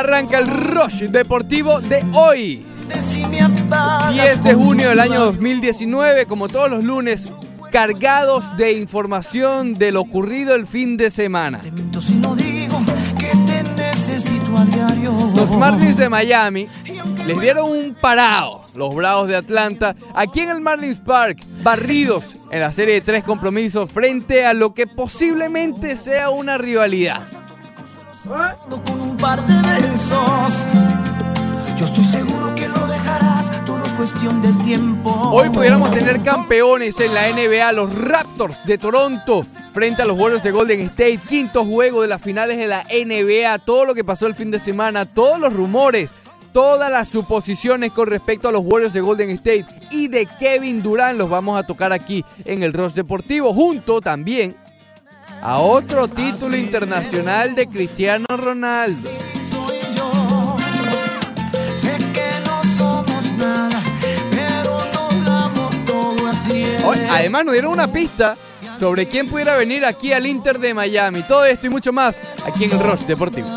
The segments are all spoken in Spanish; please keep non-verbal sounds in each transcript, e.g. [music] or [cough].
Arranca el Rush Deportivo de hoy. 10 de junio del año 2019, como todos los lunes, cargados de información de lo ocurrido el fin de semana. Los Marlins de Miami les dieron un parado, los Bravos de Atlanta, aquí en el Marlins Park, barridos en la serie de tres compromisos frente a lo que posiblemente sea una rivalidad. De besos. Yo estoy seguro que lo dejarás, todo es cuestión tiempo. Hoy pudiéramos tener campeones en la NBA, los Raptors de Toronto frente a los Warriors de Golden State, quinto juego de las finales de la NBA, todo lo que pasó el fin de semana, todos los rumores, todas las suposiciones con respecto a los Warriors de Golden State y de Kevin Durant los vamos a tocar aquí en el Ross Deportivo, junto también a otro título internacional de Cristiano Ronaldo. Hoy, además nos dieron una pista sobre quién pudiera venir aquí al Inter de Miami. Todo esto y mucho más aquí en el Ross Deportivo.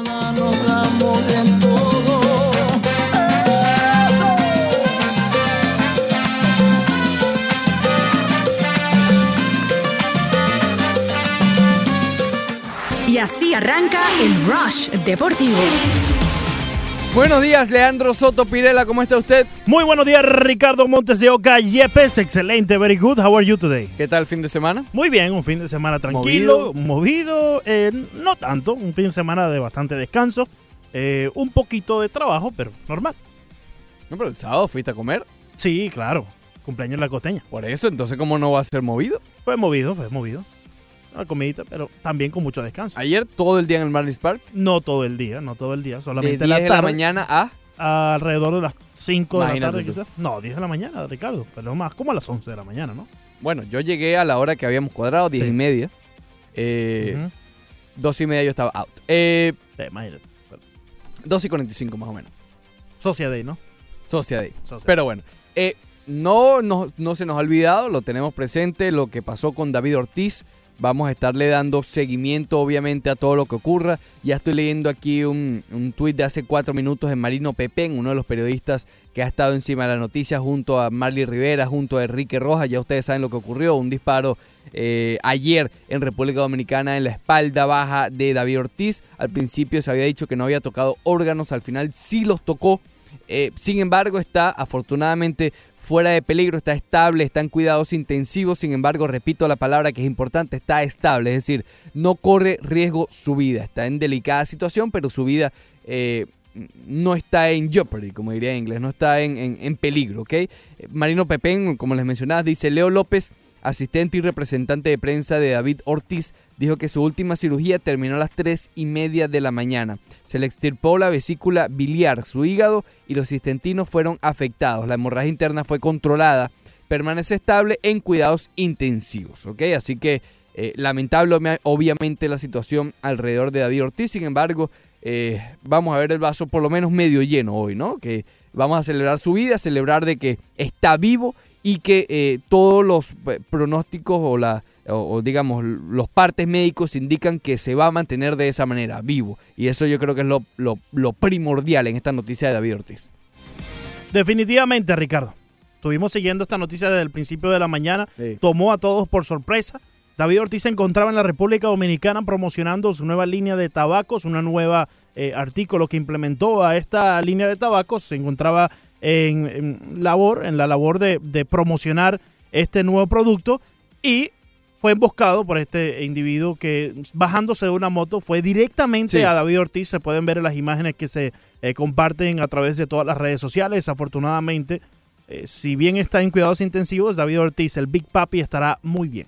Y así arranca el Rush Deportivo. Buenos días, Leandro Soto Pirela, ¿cómo está usted? Muy buenos días, Ricardo Montes de Oca, Yepes, excelente, very good. How are you today? ¿Qué tal el fin de semana? Muy bien, un fin de semana tranquilo, movido, eh, no tanto, un fin de semana de bastante descanso, eh, un poquito de trabajo, pero normal. No, pero el sábado fuiste a comer. Sí, claro, cumpleaños en la costeña. Por eso, entonces, ¿cómo no va a ser movido? Fue movido, fue movido. Una comidita, pero también con mucho descanso. Ayer todo el día en el Marlins Park. No todo el día, no todo el día, De solamente 10 en la de tarde. la mañana a... Alrededor de las 5 de la tarde, tú. quizás. No, 10 de la mañana, Ricardo. Pero más, como a las 11 de la mañana, ¿no? Bueno, yo llegué a la hora que habíamos cuadrado, 10 Sí. y media. Eh. Dos y media yo estaba out. Eh, Eh, imagínate. Pero- 2 y 45 más o menos. Social Day, ¿no? Social Pero bueno, eh, no, no, no se nos ha olvidado, lo tenemos presente, lo que pasó con David Ortiz. Vamos a estarle dando seguimiento, obviamente, a todo lo que ocurra. Ya estoy leyendo aquí un, un tuit de hace cuatro minutos de Marino Pepén, uno de los periodistas que ha estado encima de la noticia junto a Marley Rivera, junto a Enrique Rojas. Ya ustedes saben lo que ocurrió, un disparo eh, ayer en República Dominicana en la espalda baja de David Ortiz. Al principio se había dicho que no había tocado órganos, al final sí los tocó. Eh, sin embargo, está afortunadamente fuera de peligro, está estable, está en cuidados intensivos. Sin embargo, repito la palabra que es importante, está estable, es decir, no corre riesgo su vida. Está en delicada situación, pero su vida eh, no está en jeopardy, como diría en inglés, no está en, en- peligro, ¿ok? Eh, Marino Pepén, como les mencionaba, dice Leo López, asistente y representante de prensa de David Ortiz, dijo que su última cirugía terminó a las 3 y media de la mañana. Se le extirpó la vesícula biliar, su hígado y los intestinos fueron afectados. La hemorragia interna fue controlada, permanece estable en cuidados intensivos, ¿ok? Así que eh, lamentable obvia- obviamente la situación alrededor de David Ortiz, sin embargo, eh, vamos a ver el vaso por lo menos medio lleno hoy, ¿no? Que vamos a celebrar su vida, celebrar de que está vivo y que eh, todos los eh, pronósticos o, la, o, o, digamos los partes médicos indican que se va a mantener de esa manera, vivo. Y eso yo creo que es lo, lo- lo primordial en esta noticia de David Ortiz. Definitivamente, Ricardo. Estuvimos siguiendo esta noticia desde el principio de la mañana. Sí. Tomó a todos por sorpresa. David Ortiz se encontraba en la República Dominicana promocionando su nueva línea de tabacos, una nueva eh, artículo que implementó a esta línea de tabacos. Se encontraba en, en labor, en la labor de, de promocionar este nuevo producto y fue emboscado por este individuo que bajándose de una moto fue directamente Sí. a David Ortiz. Se pueden ver en las imágenes que se eh, comparten a través de todas las redes sociales. Afortunadamente, eh, si bien está en cuidados intensivos, David Ortiz, el Big Papi, estará muy bien.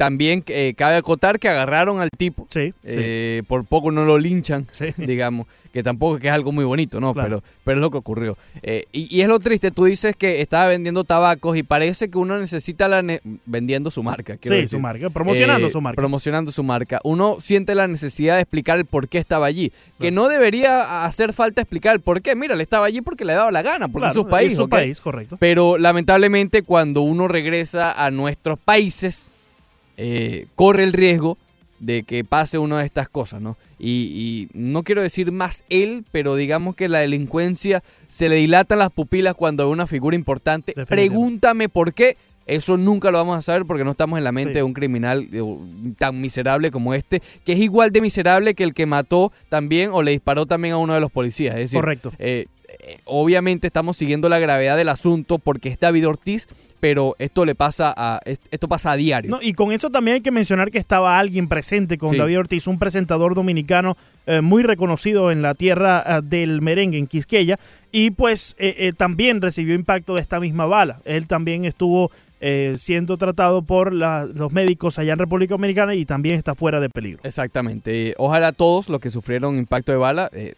También eh, cabe acotar que agarraron al tipo. Sí, eh, Por poco no lo linchan, sí. [laughs] digamos. Que tampoco es que es algo muy bonito, ¿no? Claro. Pero, pero es lo que ocurrió. Eh, y, y es lo triste, tú dices que estaba vendiendo tabacos y parece que uno necesita la... ne- vendiendo su marca. Sí, decir. su marca, promocionando Eh, su marca. Promocionando su marca. Uno siente la necesidad de explicar el por qué estaba allí. Que no debería hacer falta explicar el por qué. Mira, le estaba allí porque le daba la gana, porque Claro, es su país. Es su país, correcto. Pero lamentablemente cuando uno regresa a nuestros países, eh, corre el riesgo de que pase una de estas cosas, ¿no? Y, y no quiero decir más él, pero digamos que la delincuencia se le dilatan las pupilas cuando hay una figura importante. Pregúntame por qué. Eso nunca lo vamos a saber porque no estamos en la mente Sí. de un criminal tan miserable como este, que es igual de miserable que el que mató también o le disparó también a uno de los policías. Es decir, Correcto. eh, obviamente estamos siguiendo la gravedad del asunto porque es David Ortiz, pero esto le pasa a es- esto pasa a diario. No, y con eso también hay que mencionar que estaba alguien presente con Sí. David Ortiz, un presentador dominicano eh, muy reconocido en la tierra eh, del merengue en Quisqueya, y pues eh, eh, también recibió impacto de esta misma bala. Él también estuvo eh, siendo tratado por la- los médicos allá en República Dominicana y también está fuera de peligro. Exactamente. Eh, Ojalá todos los que sufrieron impacto de bala eh,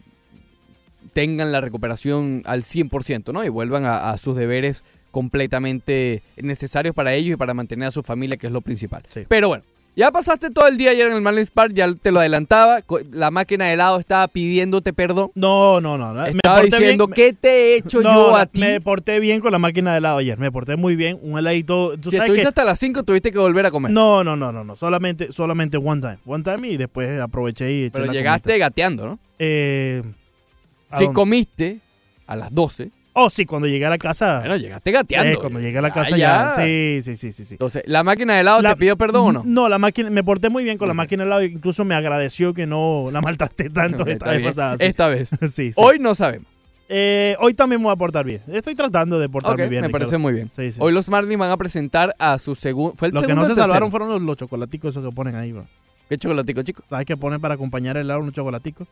tengan la recuperación al 100%, ¿no? Y vuelvan a, a sus deberes completamente necesarios para ellos y para mantener a su familia, que es lo principal. Sí. Pero bueno, ya pasaste todo el día ayer en el Marlins Park, ya te lo adelantaba, la máquina de helado estaba pidiéndote perdón. No, no, no. no. Estaba diciendo, bien, ¿qué te he hecho no, yo a ti? Me porté bien con la máquina de helado ayer. Me porté muy bien. Un heladito. ¿Tú Si sabes estuviste que hasta las 5, tuviste que volver a comer. No, no, no, no, no. Solamente, solamente one time. One time y después aproveché y eché pero llegaste gateando, ¿no? Eh, ¿a Si dónde? comiste a las 12, Oh, sí, cuando llegué a la casa. bueno, llegaste gateando. eh, cuando llegué a la casa ya. Sí, sí, sí, sí. sí. Entonces, ¿la máquina de helado La- te pidió perdón o no? No, la máquina, me porté muy bien con la máquina de helado. Incluso me agradeció que no la maltraté tanto [laughs] esta vez pasada. Sí, Esta vez. [laughs] sí, sí. Hoy no sabemos. Eh, hoy también me voy a portar bien. Estoy tratando de portarme bien. me Ricardo. parece muy bien. Sí, sí. Hoy los Marlins van a presentar a su segundo... ¿Fue el Los que no se salvaron fueron los, los chocolaticos esos que ponen ahí, bro. ¿Qué chocolatico, chico? Hay que poner para acompañar el helado unos chocolaticos.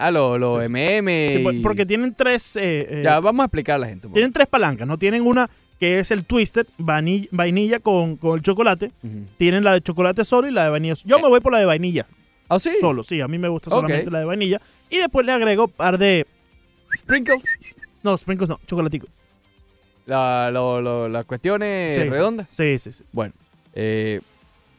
Ah, los lo. MM. Sí, por- y- porque tienen tres. eh, eh, Ya, vamos a explicar a la gente. Tienen tres palancas, ¿no? Tienen una que es el twister, vanilla, vainilla con, con el chocolate. Tienen la de chocolate solo y la de vainilla. Yo Eh. me voy por la de vainilla ¿Ah, sí? solo, sí. A mí me gusta solamente la de vainilla. Y después le agrego un par de. Sprinkles. No, sprinkles no, chocolatico. La, lo- lo- las cuestiones sí. redondas. Sí, sí, sí. Bueno, eh,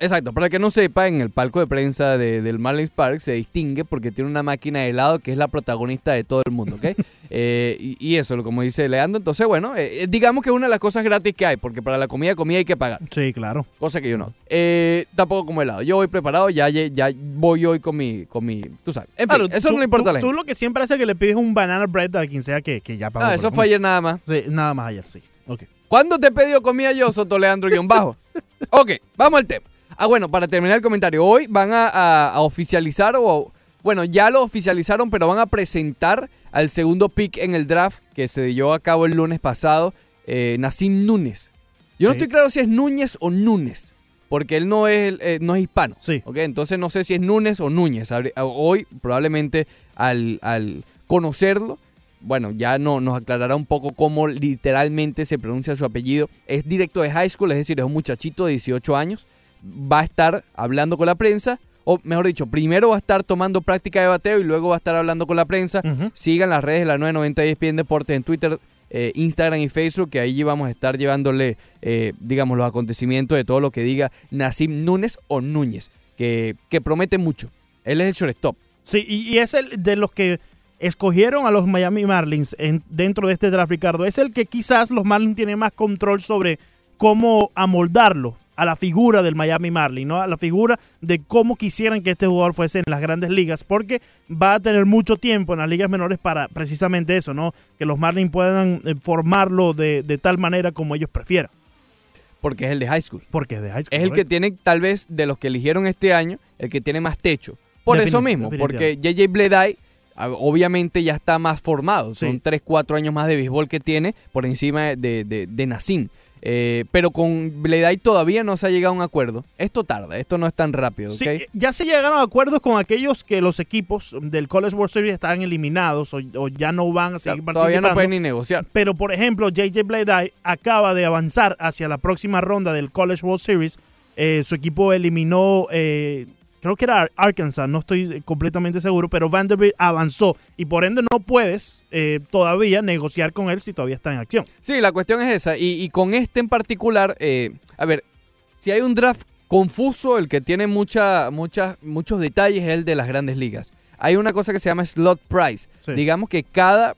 exacto. Para el que no sepa, en el palco de prensa de- del Marlins Park se distingue porque tiene una máquina de helado que es la protagonista de todo el mundo, ¿ok? [laughs] Eh, y, y eso, como dice Leandro. Entonces, bueno, eh, eh, digamos que es una de las cosas gratis que hay, porque para la comida, comida hay que pagar. Sí, claro. Cosa que yo no. Eh, tampoco como helado. Yo voy preparado, ya, ya voy hoy con mi, con mi, tú sabes. En fin, Claro, eso tú- no le importa a tú, la tú lo que siempre hace es que le pides un banana bread a quien sea que, que ya pagó. Ah, eso fue ayer nada más. Sí, nada más ayer, sí. Ok. ¿Cuándo te he pedido comida yo, Soto Leandro guion bajo? [laughs] ok, vamos al tema. Ah, bueno, para terminar el comentario, hoy van a, a- a oficializar o... Bueno, ya lo oficializaron, pero van a presentar al segundo pick en el draft que se dio a cabo el lunes pasado, eh, Núñez. Yo no estoy claro si es Núñez o Núñez, porque él no es, eh, no es hispano. Sí. ¿ok? Entonces no sé si es Núñez o Núñez. Hoy probablemente al, al conocerlo, bueno, ya no, nos aclarará un poco cómo literalmente se pronuncia su apellido. Es directo de high school, es decir, es un muchachito de 18 años. Va a estar hablando con la prensa, o mejor dicho, primero va a estar tomando práctica de bateo y luego va a estar hablando con la prensa. Sigan las redes de la 990 ESPN Deportes en Twitter, eh, Instagram y Facebook, que ahí vamos a estar llevándole, eh, digamos, los acontecimientos de todo lo que diga Nacim Núñez o Núñez, que, que promete mucho. Él es el shortstop. Sí, y, y es el de los que escogieron a los Miami Marlins en- dentro de este draft, Ricardo. Es el que quizás los Marlins tienen más control sobre cómo amoldarlo a la figura del Miami Marlin, ¿no? A la figura de cómo quisieran que este jugador fuese en las grandes ligas, porque va a tener mucho tiempo en las ligas menores para precisamente eso, ¿no? Que los Marlins puedan eh, formarlo de, de tal manera como ellos prefieran, Porque es el de high school. porque es de high school, Es el que tiene, tal vez, de los que eligieron este año, el que tiene más techo. Por Definit- eso mismo, porque. JJ Bleday ah, obviamente ya está más formado. Son Sí. 3, 4 años más de béisbol que tiene por encima de, de, de Nassim. Eh, pero con Bleday todavía no se ha llegado a un acuerdo. Esto tarda, esto no es tan rápido. Sí, eh, ya se llegaron a acuerdos con aquellos que los equipos del College World Series están eliminados o, o ya no van a seguir todavía no participando. pueden ni negociar. Pero, por ejemplo, JJ Bleday acaba de avanzar hacia la próxima ronda del College World Series Eh, su equipo eliminó, eh, creo que era Ar- Arkansas, no estoy completamente seguro, pero Vanderbilt avanzó y por ende no puedes eh, todavía negociar con él si todavía está en acción. Sí, la cuestión es esa. Y, y con este en particular, eh, a ver, si hay un draft confuso, el que tiene mucha, muchas, muchos detalles es el de las grandes ligas. Hay una cosa que se llama slot price. Sí. Digamos que cada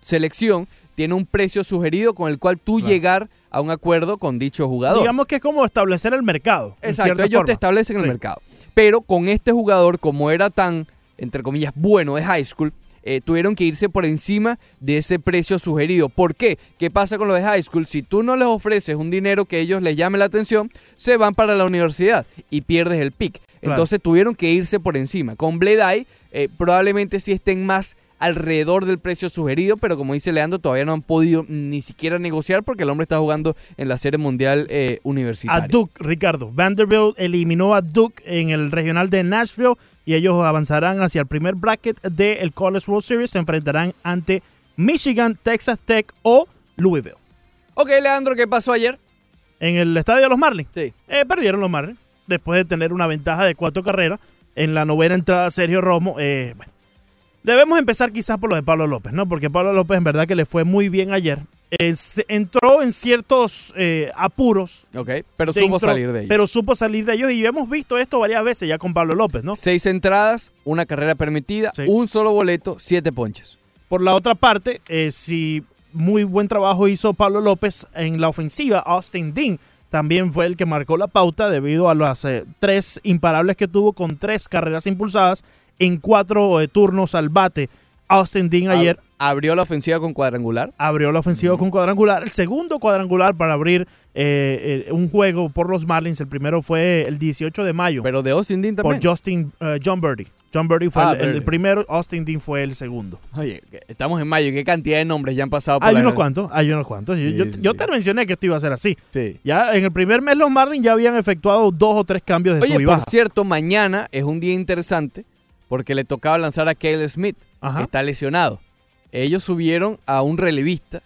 selección tiene un precio sugerido con el cual tú Claro. llegar a un acuerdo con dicho jugador. Digamos que es como establecer el mercado. Exacto, ellos forma. te establecen el mercado. Pero con este jugador, como era tan, entre comillas, bueno de high school, eh, tuvieron que irse por encima de ese precio sugerido. ¿Por qué? ¿Qué pasa con los de high school? Si tú no les ofreces un dinero que ellos les llame la atención, se van para la universidad y pierdes el pick. Claro. Entonces tuvieron que irse por encima. Con Bledai eh, probablemente sí estén más alrededor del precio sugerido, pero como dice Leandro, todavía no han podido ni siquiera negociar porque el hombre está jugando en la Serie Mundial eh, A Universitaria. Duke, Ricardo. Vanderbilt eliminó a Duke en el regional de Nashville y ellos avanzarán hacia el primer bracket del College World Series. Se enfrentarán ante Michigan, Texas Tech o Louisville. Ok, Leandro, ¿qué pasó ayer? En el estadio de los Marlins. Sí. Eh, perdieron los Marlins después de tener una ventaja de cuatro carreras. En la novena entrada, Sergio Romo. eh, bueno, debemos empezar quizás por lo de Pablo López, ¿no? Porque Pablo López en verdad que le fue muy bien ayer. Eh, se- entró en ciertos eh, apuros. Ok, pero supo salir de ellos. Pero supo salir de ellos y hemos visto esto varias veces ya con Pablo López, ¿no? Seis entradas, una carrera permitida, Sí. un solo boleto, siete ponches. Por la otra parte, eh, si muy buen trabajo hizo Pablo López en la ofensiva, Austin Dean también fue el que marcó la pauta debido a las eh, tres imparables que tuvo con tres carreras impulsadas en cuatro eh, turnos al bate. Austin Dean ayer Ab- Abrió la ofensiva con cuadrangular. abrió la ofensiva con cuadrangular, el segundo cuadrangular para abrir eh, eh, un juego por los Marlins. El primero fue el 18 de mayo Pero de Austin Dean por también. Justin eh, John Birdie. John Birdie fue Ah, el- primero, Austin Dean fue el segundo. Oye, estamos en mayo. ¿Qué cantidad de nombres ya han pasado por Hay la unos cuantos, hay unos cuantos. Yo, Sí, yo- sí, yo te mencioné que esto iba a ser así. Sí. Ya en el primer mes los Marlins ya habían efectuado dos o tres cambios de sub Oye, y por cierto, mañana es un día interesante porque le tocaba lanzar a Cale Smith. Ajá. que Está lesionado. Ellos subieron a un relevista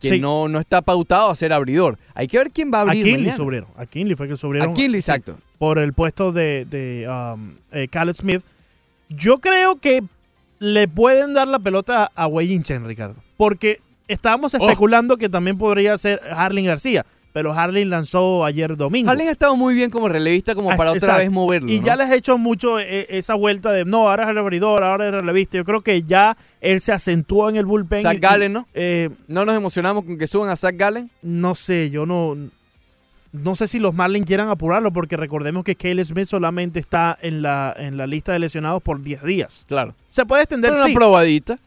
que Sí. no, no está pautado a ser abridor. Hay que ver quién va a A abrir Kinley mañana. subieron. A Kinley fue que subieron A Kinley, exacto. por el puesto de, de um, eh, Smith. Yo creo que le pueden dar la pelota a Wei Chen, Ricardo. Porque estábamos Oh. especulando que también podría ser Harling García. Pero Harling lanzó ayer domingo. Harling ha estado muy bien como relevista como Ah, para otra vez moverlo. Y ¿no? ya les he hecho mucho eh, esa vuelta de no, ahora es el abridor, ahora es el relevista. Yo creo que ya él se acentuó en el bullpen. Zach y- Gallen, ¿no? eh, No nos emocionamos con que suban a Zach Gallen. no sé, yo no. No sé si los Marlins quieran apurarlo, porque recordemos que Cale Smith solamente está en la, en la lista de lesionados por 10 días. Claro. Se puede extender, Pero una sí, probadita.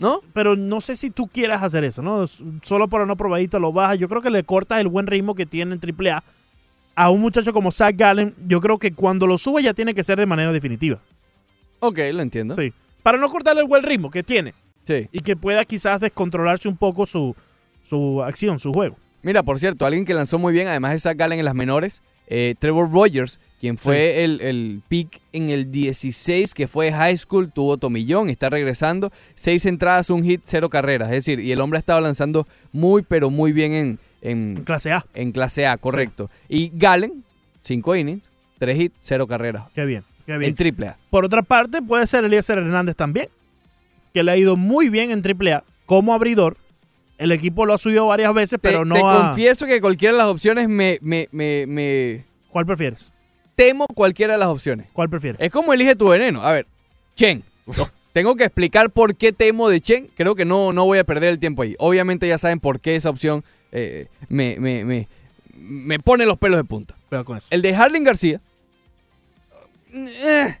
¿No? Pero no sé si tú quieras hacer eso, ¿no? Solo por una probadita lo bajas. Yo creo que le cortas el buen ritmo que tiene en AAA. A un muchacho como Zach Gallen, yo creo que cuando lo sube ya tiene que ser de manera definitiva. Ok, lo entiendo. Sí. Para no cortarle el buen ritmo que tiene. Sí. y que pueda quizás descontrolarse un poco su, su acción, su juego. Mira, por cierto, alguien que lanzó muy bien, además de Zach Gallen en las menores, eh, Trevor Rogers, quien fue el, el pick en el 16, que fue high school, tuvo tomillón, está regresando. Seis entradas, un hit, cero carreras. Es decir, y el hombre ha estado lanzando muy, pero muy bien en, En en, clase A. en clase A, correcto. Y Gallen, cinco innings, tres hits, cero carreras. Qué bien, qué En bien. triple A. Por otra parte, puede ser Eliezer Hernández también, que le ha ido muy bien en AAA como abridor. El equipo lo ha subido varias veces, Te, pero no te ha... confieso que cualquiera de las opciones me, me, me, me ¿Cuál prefieres? Temo cualquiera de las opciones. ¿Cuál prefieres? Es como elige tu veneno. A ver, Chen. Tengo que explicar por qué temo de Chen. Creo que no, no voy a perder el tiempo ahí. Obviamente ya saben por qué esa opción eh, me, me, me, me pone los pelos de punta. Cuidado con eso. El de Harlan García. eh,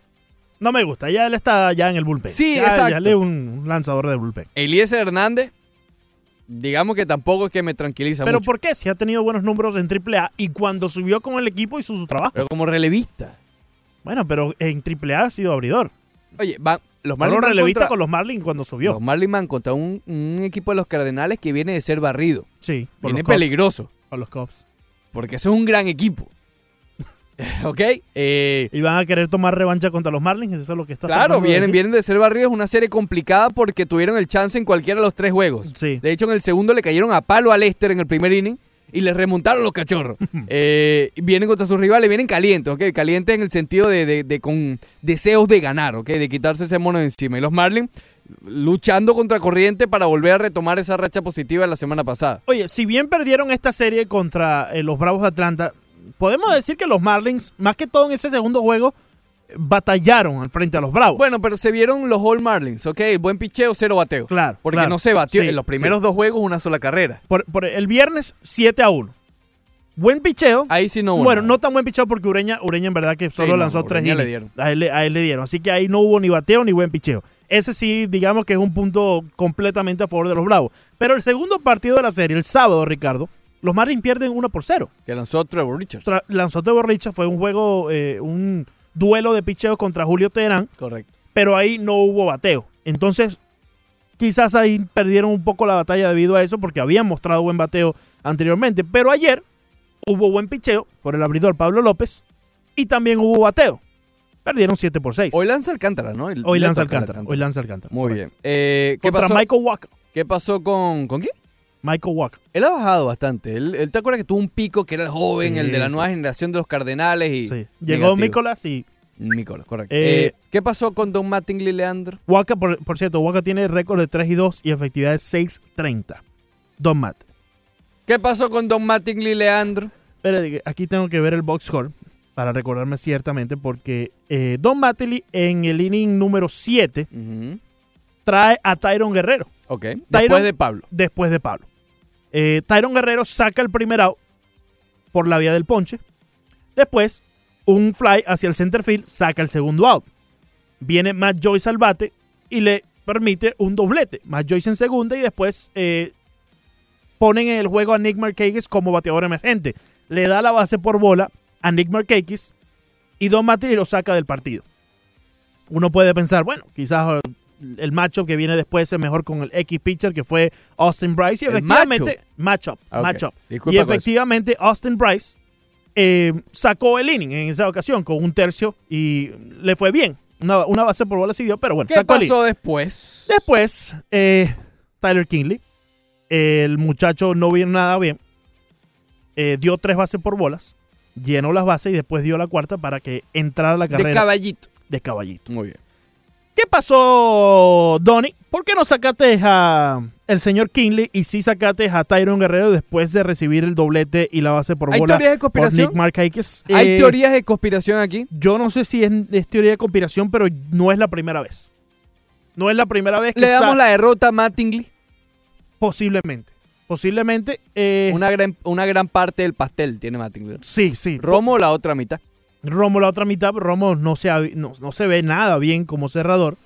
No me gusta, ya él está ya en el bullpen. Sí, Ya- exacto. Ya le un lanzador de bullpen. Eliezer Hernández. Digamos que tampoco es que me tranquiliza Pero mucho. ¿por qué? Si ha tenido buenos números en AAA y cuando subió con el equipo hizo su trabajo. Pero como relevista. Bueno, pero en AAA ha sido abridor. Oye, van, los Fueron Marlins van relevista contra, con los Marlins cuando subió. los Marlins van contra un, un equipo de los Cardenales que viene de ser barrido. Sí, Viene peligroso. Por los Cubs. Porque eso es un gran equipo. [laughs] ¿Ok? Eh, Y van a querer tomar revancha contra los Marlins, eso es lo que está claro, tratando de vienen, vienen de ser barridos. Es una serie complicada porque tuvieron el chance en cualquiera de los tres juegos. Sí. De hecho, en el segundo le cayeron a palo al Lester en el primer inning y les remontaron los cachorros. [laughs] Eh, vienen contra sus rivales, vienen calientes, ¿ok? Calientes en el sentido de, de- de con deseos de ganar, ¿ok? De quitarse ese mono encima. Y los Marlins luchando contra corriente para volver a retomar esa racha positiva de la semana pasada. Oye, si bien perdieron esta serie contra eh, los Bravos de Atlanta, podemos decir que los Marlins, más que todo en ese segundo juego, batallaron al frente a los Bravos. Bueno, pero se vieron los All Marlins, ¿ok? Buen picheo, cero bateo. claro. Porque claro. no se batió. Sí, en los primeros sí. dos juegos, una sola carrera. Por, por el viernes, 7 a 1. Buen picheo. Ahí sí no hubo bueno, nada. no tan buen picheo porque Ureña, Ureña en verdad que solo no, lanzó no, tres le dieron. A él, le- a él le dieron. Así que ahí no hubo ni bateo ni buen picheo. Ese sí, digamos que es un punto completamente a favor de los Bravos. Pero el segundo partido de la serie, el sábado, Ricardo, los Marlins pierden 1 por 0. Que lanzó Trevor Richards. Tra- lanzó Trevor Richards, fue un juego, eh, un duelo de picheo contra Julio Teherán, Correcto. pero ahí no hubo bateo. Entonces, quizás ahí perdieron un poco la batalla debido a eso, porque habían mostrado buen bateo anteriormente. Pero ayer hubo buen picheo por el abridor Pablo López y también hubo bateo. Perdieron 7 por 6. Hoy lanza Alcántara, ¿no? El- Hoy lanza toca a Alcántara. Hoy lanza Alcántara. Muy Correcto. bien. Eh, ¿qué, Contra pasó, Michael Walker. ¿Qué pasó con. ¿Con quién? Michael Walker. Él ha bajado bastante. Él, él te acuerdas que tuvo un pico que era el joven, Sí, el de la sí. nueva generación de los Cardenales y. Sí. Llegó. Nicolás y Nicolás, correcto. Eh, Eh, ¿Qué pasó con Don Mattingly Leandro? Walker, por, por cierto, Walker tiene récord de 3 y 2 y efectividad de 6.30. Don Matt. ¿Qué pasó con Don Mattingly Leandro? Espera, aquí tengo que ver el box score para recordarme ciertamente porque eh, Don Mattingly en el inning número 7 Ujú. trae a Tyron Guerrero Ok. Después de Pablo. después de Pablo. Eh, Tyron Guerrero saca el primer out por la vía del ponche. Después, un fly hacia el center field saca el segundo out. Viene Matt Joyce al bate y le permite un doblete. Matt Joyce en segunda y después eh, ponen en el juego a Nick Markakis como bateador emergente. Le da la base por bola a Nick Markakis y Don Mattingly lo saca del partido. Uno puede pensar, bueno, quizás eh, el matchup que viene después es mejor con el X pitcher que fue Austin Bryce y ¿El efectivamente matchup, Ah, matchup. Disculpa Y efectivamente Austin Bryce eh, sacó el inning en esa ocasión con un tercio y le fue bien. Una, una base por bola siguió, pero bueno, ¿Qué sacó el inning. pasó después? Después, eh, Tyler Kingley, el muchacho no vio nada bien, eh, dio tres bases por bolas, llenó las bases y después dio la cuarta para que entrara la De carrera caballito. de caballito. Muy bien. ¿Qué pasó, Donny? ¿Por qué no sacaste a el señor Kinley y sí sacaste a Tyron Guerrero después de recibir el doblete y la base por ¿Hay bola teorías de conspiración? ¿Hay Eh, teorías de conspiración aquí? Yo no sé si es, es teoría de conspiración, pero no es la primera vez. No es la primera vez que Le damos la derrota a Mattingly. Posiblemente. Posiblemente. eh, Una gran, una gran parte del pastel tiene Mattingly. Sí, sí. Romo la otra mitad. Romo la otra mitad, pero Romo no se, ha- no, no se ve nada bien como cerrador.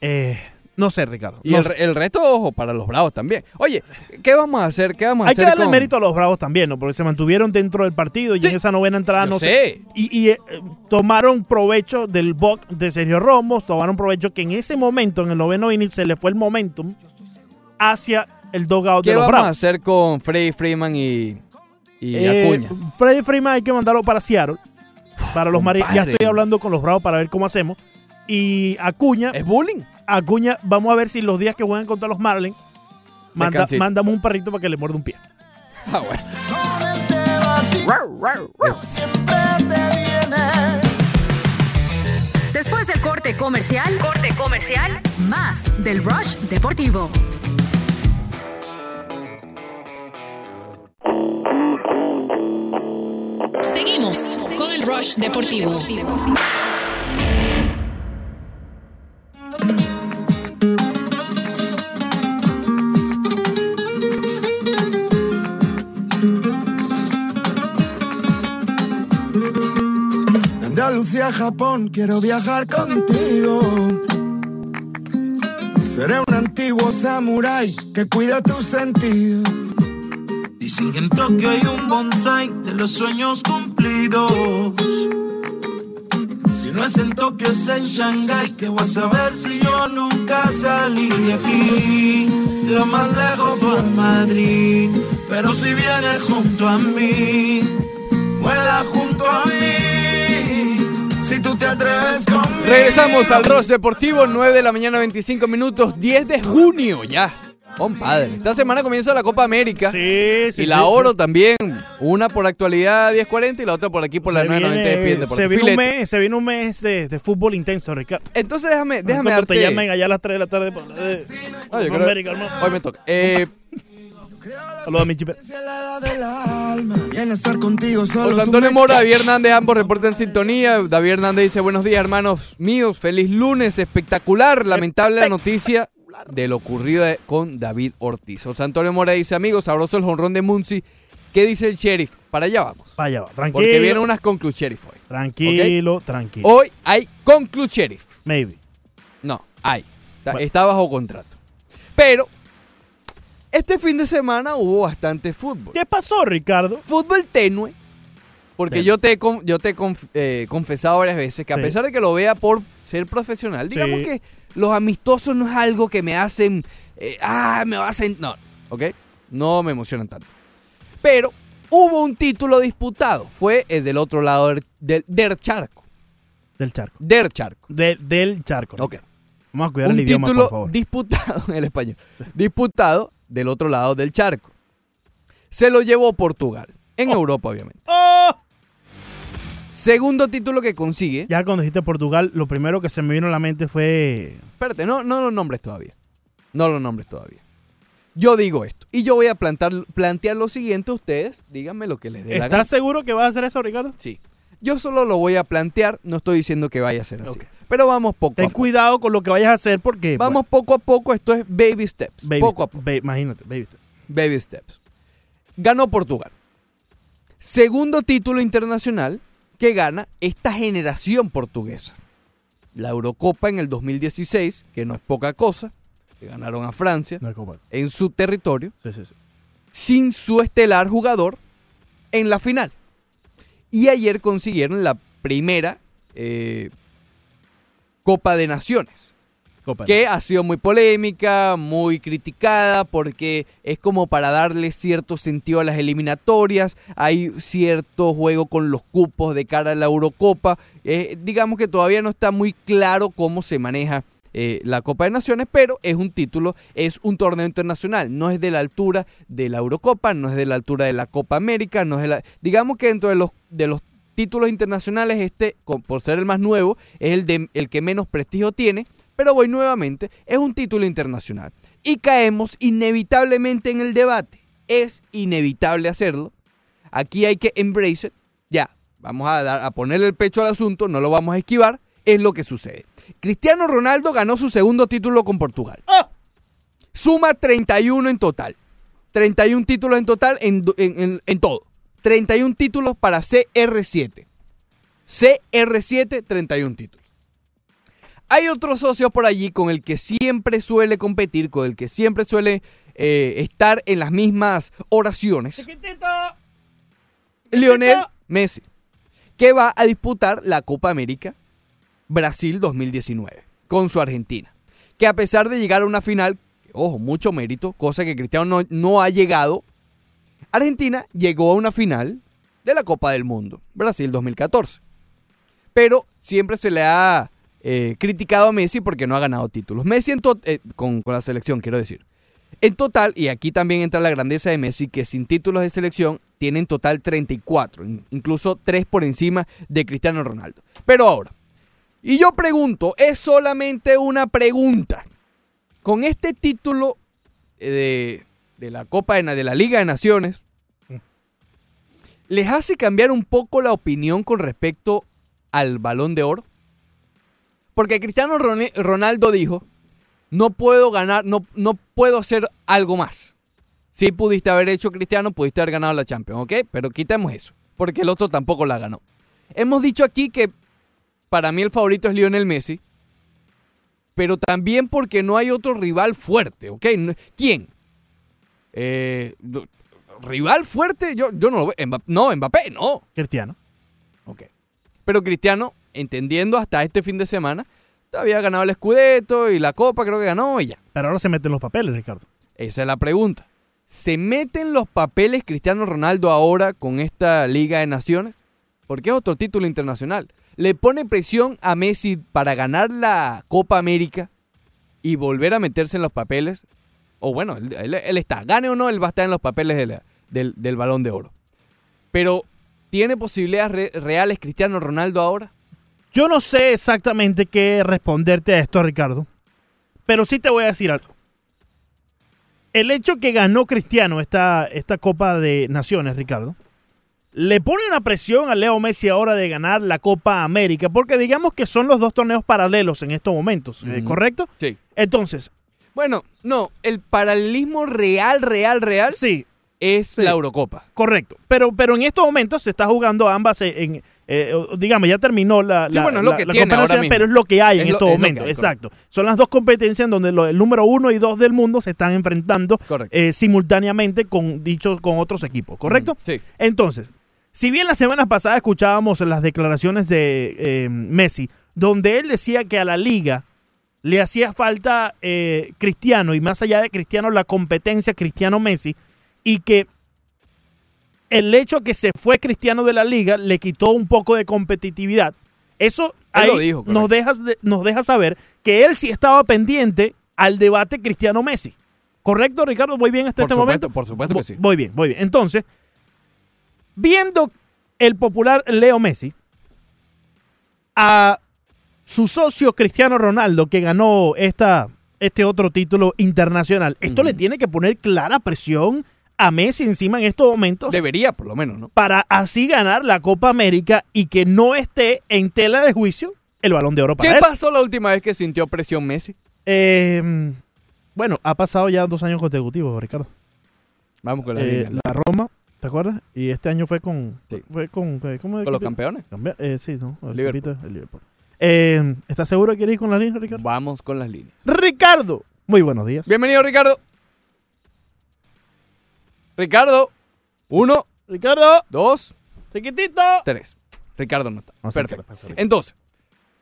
Eh, no sé, Ricardo. Y no el, sé. el resto, ojo, para los bravos también. Oye, ¿qué vamos a hacer? ¿Qué vamos a Hay que darle con- mérito a los Bravos también, ¿no? Porque se mantuvieron dentro del partido y Sí. en esa novena entrada Yo no sé. sé. Y, y, eh, tomaron provecho del box de Sergio Ramos, tomaron provecho que en ese momento, en el noveno inning, se le fue el momentum hacia el dogout ¿Qué de los vamos a Bravos. hacer con Freddy Freeman y, y Eh, Acuña? Freddy Freeman hay que mandarlo para Seattle. Para los Marines. Ya estoy hablando con los Bravos para ver cómo hacemos. Y Acuña, ¿Es bullying? Acuña, vamos a ver si los días que juegan contra los Marlins, manda, mándame un perrito para que le muerda un pie. Ah, bueno. Siempre te vienes. Después del corte comercial, corte comercial, más del Rush Deportivo. Seguimos con el Rush Deportivo. De Andalucía Japón quiero viajar contigo. Seré un antiguo samurái que cuida tus sentidos. Dicen que en Tokio hay un bonsai de los sueños cumplidos. Si no es en Tokio, es en Shanghai. Que voy a saber si yo nunca salí de aquí. Lo más lejos fue Madrid. Pero si vienes junto a mí, vuela junto a mí. Si tú te atreves conmigo. Regresamos al Ross Deportivo, 9 de la mañana, 25 minutos, 10 de junio ya. Compadre, esta semana comienza la Copa América. Sí, sí. y la sí, oro sí. también. Una por actualidad 1040 y la otra por aquí por la Se 990 viene- despiden se viene un mes, se viene un mes de, de fútbol intenso, Ricardo. Entonces déjame, déjame Cuando darte. te llamen allá a las 3 de la tarde. para hablar de- Ah, yo de creo- América. Hoy me toca. Eh, Saludos a mi solo. José Antonio Mora, David Hernández, ambos reportan sintonía. David Hernández dice, buenos días, hermanos míos. Feliz lunes, espectacular. Lamentable la noticia de lo ocurrido con David Ortiz. José Antonio Mora dice, amigos, sabroso el jonrón de Muncy. ¿Qué dice el sheriff? Para allá vamos. Para allá va. Tranquilo. Porque vienen unas conclu sheriff hoy. Tranquilo, tranquilo. Hoy hay conclu sheriff. Maybe. No, hay. Está, Bueno. está bajo contrato. Pero, este fin de semana hubo bastante fútbol. ¿Qué pasó, Ricardo? Fútbol tenue. Porque yo te yo te he conf- eh, confesado varias veces que a Sí. pesar de que lo vea por ser profesional, digamos Sí. que los amistosos no es algo que me hacen. eh, ah, me hacen. No, ¿ok? No me emocionan tanto. Pero hubo un título disputado. Fue el del otro lado del, del, del charco. Del charco. Del charco. De- del charco. Ok. Vamos a cuidar el idioma, título por favor. disputado [laughs] en el español. disputado del otro lado del charco. Se lo llevó Portugal. En Oh. Europa, obviamente. ¡Oh! Segundo título que consigue. Ya cuando dijiste Portugal, lo primero que se me vino a la mente fue. Espérate, no, no lo nombres todavía. No lo nombres todavía. Yo digo esto. Y yo voy a plantar, plantear lo siguiente a ustedes. Díganme lo que les dé la gana. ¿Estás seguro que vas a hacer eso, Ricardo? Sí. Yo solo lo voy a plantear. No estoy diciendo que vaya a ser así. Ok. Pero vamos poco Ten a poco. cuidado con lo que vayas a hacer porque. Vamos poco a poco. Esto es baby steps. baby poco a poco. ba- imagínate, baby step. Baby steps. Ganó Portugal. Segundo título internacional que gana esta generación portuguesa. La Eurocopa en el 2016, que no es poca cosa, que ganaron a Francia en su territorio, Sí, sí, sí. sin su estelar jugador en la final. Y ayer consiguieron la primera eh, Copa de Naciones Que ha sido muy polémica, muy criticada, porque es como para darle cierto sentido a las eliminatorias, hay cierto juego con los cupos de cara a la Eurocopa, Eh, digamos que todavía no está muy claro cómo se maneja eh, la Copa de Naciones, pero es un título, es un torneo internacional, no es de la altura de la Eurocopa, no es de la altura de la Copa América, no es de la... Digamos que dentro de los, de los títulos internacionales, este, por ser el más nuevo, es el, de, el que menos prestigio tiene, pero voy nuevamente, es un título internacional. Y caemos inevitablemente en el debate. Es inevitable hacerlo. Aquí hay que embrace it. Ya, vamos a, dar, a ponerle el pecho al asunto, no lo vamos a esquivar. Es lo que sucede. Cristiano Ronaldo ganó su segundo título con Portugal. Suma 31 en total. 31 títulos en total en, en- en- en todo. 31 títulos para CR7. CR7, 31 títulos. Hay otro socio por allí con el que siempre suele competir, con el que siempre suele eh, estar en las mismas oraciones. Chiquitito. Lionel Messi, que va a disputar la Copa América Brasil 2019 con su Argentina. Que a pesar de llegar a una final, ojo, mucho mérito, cosa que Cristiano no, no ha llegado, Argentina llegó a una final de la Copa del Mundo, Brasil 2014. Pero siempre se le ha eh, criticado a Messi porque no ha ganado títulos. Messi en eh, con, con la selección, quiero decir. En total, y aquí también entra la grandeza de Messi, que sin títulos de selección tiene en total 34, in- incluso 3 por encima de Cristiano Ronaldo. Pero ahora, y yo pregunto, es solamente una pregunta. Con este título eh, de, de la Copa de, la Liga de Naciones, ¿les hace cambiar un poco la opinión con respecto al balón de oro? Porque Cristiano Ron- Ronaldo dijo, no puedo ganar, no, no puedo hacer algo más. Sí pudiste haber hecho Cristiano, pudiste haber ganado la Champions, ¿ok? Pero quitemos eso, porque el otro tampoco la ganó. Hemos dicho aquí que para mí el favorito es Lionel Messi, pero también porque no hay otro rival fuerte, ¿ok? ¿Quién? Eh, rival fuerte, yo, yo no lo veo. Mbappé- no, Mbappé, no. Cristiano. Ok. Pero Cristiano, entendiendo hasta este fin de semana, había ganado el Scudetto y la Copa, creo que ganó y ya. Pero ahora se meten los papeles, Ricardo. Esa es la pregunta. ¿Se meten los papeles Cristiano Ronaldo ahora con esta Liga de Naciones? Porque es otro título internacional. ¿Le pone presión a Messi para ganar la Copa América y volver a meterse en los papeles? O bueno, él, él- él está. Gane o no, él va a estar en los papeles de la- del, del balón de oro. Pero, ¿tiene posibilidades re- reales Cristiano Ronaldo ahora? Yo no sé exactamente qué responderte a esto, Ricardo, pero sí te voy a decir algo. El hecho que ganó Cristiano esta, esta Copa de Naciones, Ricardo, le pone una presión a Leo Messi ahora de ganar la Copa América, porque digamos que son los dos torneos paralelos en estos momentos, ¿eh? ¿correcto? Sí. Entonces, Bueno, no, el paralelismo real, real, real sí, es Sí. la Eurocopa. correcto. Pero, pero en estos momentos se está jugando ambas en, eh, digamos, ya terminó la, Sí, la- bueno, es la- que la mismo. pero es lo que hay en lo- estos es momentos. hay, Exacto. Son las dos competencias en donde lo- el número uno y dos del mundo se están enfrentando eh, simultáneamente con dichos con otros equipos, ¿correcto? Mm, Sí. Entonces, si bien la semana pasada escuchábamos las declaraciones de eh, Messi, donde él decía que a la liga le hacía falta eh, Cristiano y más allá de Cristiano la competencia Cristiano-Messi y que el hecho que se fue Cristiano de la liga le quitó un poco de competitividad. Eso Él ahí lo dijo, correcto. nos, deja, nos deja saber que él sí estaba pendiente al debate Cristiano-Messi. ¿Correcto, Ricardo? ¿Voy bien hasta Por este supuesto, momento? por supuesto que sí. Voy bien, voy bien. Entonces, viendo el popular Leo Messi a su socio Cristiano Ronaldo que ganó esta, este otro título internacional, esto le tiene que poner clara presión a Messi encima en estos momentos Debería, por lo menos, ¿no? para así ganar la Copa América y que no esté en tela de juicio el balón de oro para ¿Qué él. pasó la última vez que sintió presión Messi? Eh, bueno, ha pasado ya dos años consecutivos, Ricardo. Vamos con la Eh, la Roma, ¿te acuerdas? Y este año fue con. Sí. Fue con. eh, ¿cómo? Con los campeones. Eh, sí, ¿no? El Liverpool. equipito, el Liverpool. Eh, ¿Estás seguro que quieres ir con la línea, Ricardo? Vamos con las líneas. Ricardo, muy buenos días. Bienvenido, Ricardo. Ricardo. Uno, Ricardo, dos, chiquitito. tres. Ricardo no está. No sé Perfecto. pasa. Entonces,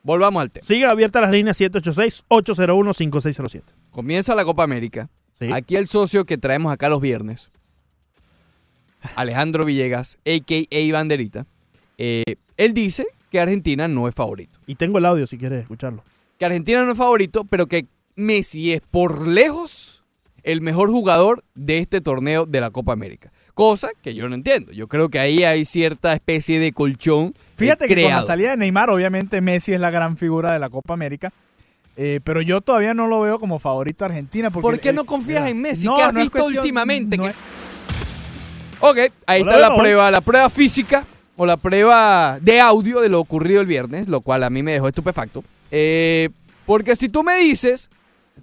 volvamos al tema. Sigue abiertas las líneas 786-801-5607. Comienza la Copa América. Sí. Aquí el socio que traemos acá los viernes, Alejandro Villegas, a.k.a. Banderita, eh, él dice que Argentina no es favorito. Y tengo el audio si quieres escucharlo. Que Argentina no es favorito, pero que Messi es por lejos el mejor jugador de este torneo de la Copa América. Cosa que yo no entiendo. Yo creo que ahí hay cierta especie de colchón. eh, Fíjate que con la salida de Neymar, obviamente Messi es la gran figura de la Copa América. eh, pero yo todavía no lo veo como favorito a Argentina. Porque ¿Por qué no confías en Messi? no, ¿Qué has no visto cuestión- últimamente? no que- es- Ok, ahí está la prueba, la prueba física o la prueba de audio de lo ocurrido el viernes, lo cual a mí me dejó estupefacto. Eh, porque si tú me dices,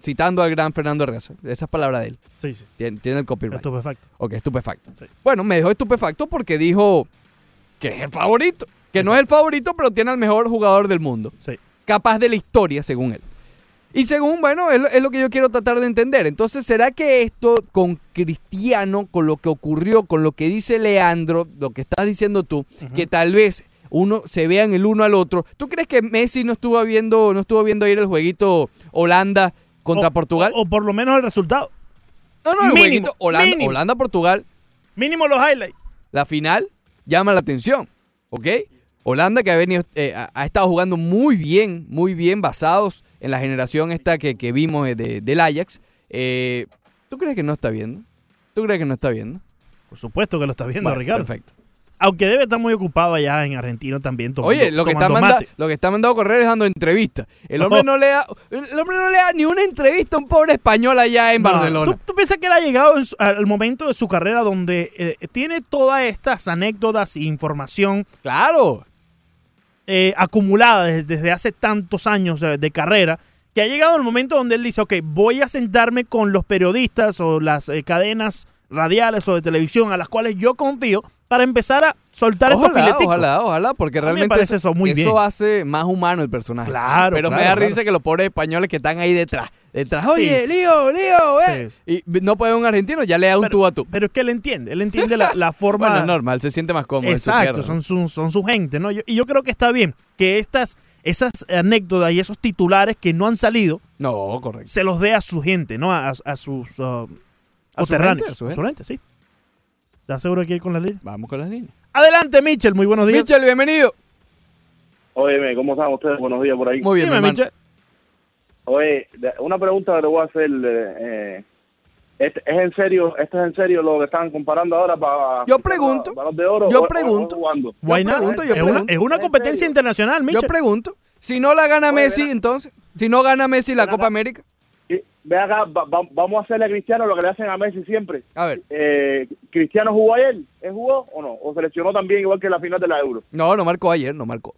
citando al gran Fernando Reza, esas palabras de él, Sí, sí. tiene, tiene el copyright. Estupefacto. Ok, estupefacto. Sí. Bueno, me dejó estupefacto porque dijo que es el favorito. Que no es el favorito, pero tiene al mejor jugador del mundo. Sí. Capaz de la historia, según él. Y según, bueno, es, lo- es lo que yo quiero tratar de entender. Entonces, ¿será que esto con Cristiano, con lo que ocurrió, con lo que dice Leandro, lo que estás diciendo tú, que tal vez uno se vean el uno al otro, ¿tú crees que Messi no estuvo viendo, no estuvo viendo ayer el jueguito Holanda contra O- Portugal? O, o por lo menos el resultado. no, no, el mínimo, jueguito Holanda, mínimo. Holanda-Portugal Mínimo los highlights. la final llama la atención, ¿ok? Holanda que ha venido, eh, ha, estado jugando muy bien, muy bien, basados en la generación esta que, que vimos de- del Ajax. Eh, ¿Tú crees que no está viendo? ¿Tú crees que no está viendo? Por supuesto que lo está viendo, Bueno, Ricardo. Perfecto. Aunque debe estar muy ocupado allá en Argentina también. tomando- Oye, lo que, está manda- lo que está mandado a correr es dando entrevistas. El hombre Oh. no le da, el hombre no le da ni una entrevista a un pobre español allá en No, Barcelona. ¿Tú, tú piensas que él ha llegado en su- al momento de su carrera donde eh, tiene todas estas anécdotas e información Claro. eh, acumulada desde, desde hace tantos años de, de carrera, que ha llegado el momento donde él dice, ok, voy a sentarme con los periodistas o las eh, cadenas radiales o de televisión a las cuales yo confío para empezar a soltar estos Ojalá, fileticos. ojalá, ojalá, porque me realmente parece eso muy bien. hace más humano el personaje. Claro, Pero me da claro. risa que los pobres españoles que están ahí detrás, detrás, oye, sí. lío, lío, eh. Sí. Y no puede un argentino, ya le da un Pero- tú a tú. Pero es que él entiende, él entiende la, la [laughs] forma... Bueno, es normal, se siente más cómodo. en su Exacto, son su, son su gente, ¿no? Yo- y yo creo que está bien que estas, esas anécdotas y esos titulares que no han salido No, correcto. se los dé a su gente, ¿no? A, a sus uh, ¿A su gente, sí. ¿Estás seguro de que ir con la línea? Vamos con las líneas. Adelante, Mitchell, muy buenos días. Michel, bienvenido. Óyeme, ¿cómo están ustedes? Buenos días por ahí. Muy bien, Dime, mi hermano. Mitchell. Oye, una pregunta que le voy a hacer. eh, este- es en serio, esto es en serio lo que están comparando ahora para Yo pregunto, Balón de oro. yo o- o- o pregunto. pregunto, yo es, una, pregunto. es una ¿En competencia internacional, Yo Michel. pregunto. Si no la gana Messi, entonces. Si no gana Messi la Copa. América. Ve acá, va- va- vamos a hacerle a Cristiano lo que le hacen a Messi siempre. A ver. Eh, ¿Cristiano jugó ayer? ¿Él jugó o no? ¿O seleccionó también igual que la final de la Euro? No, no marcó ayer, no marcó.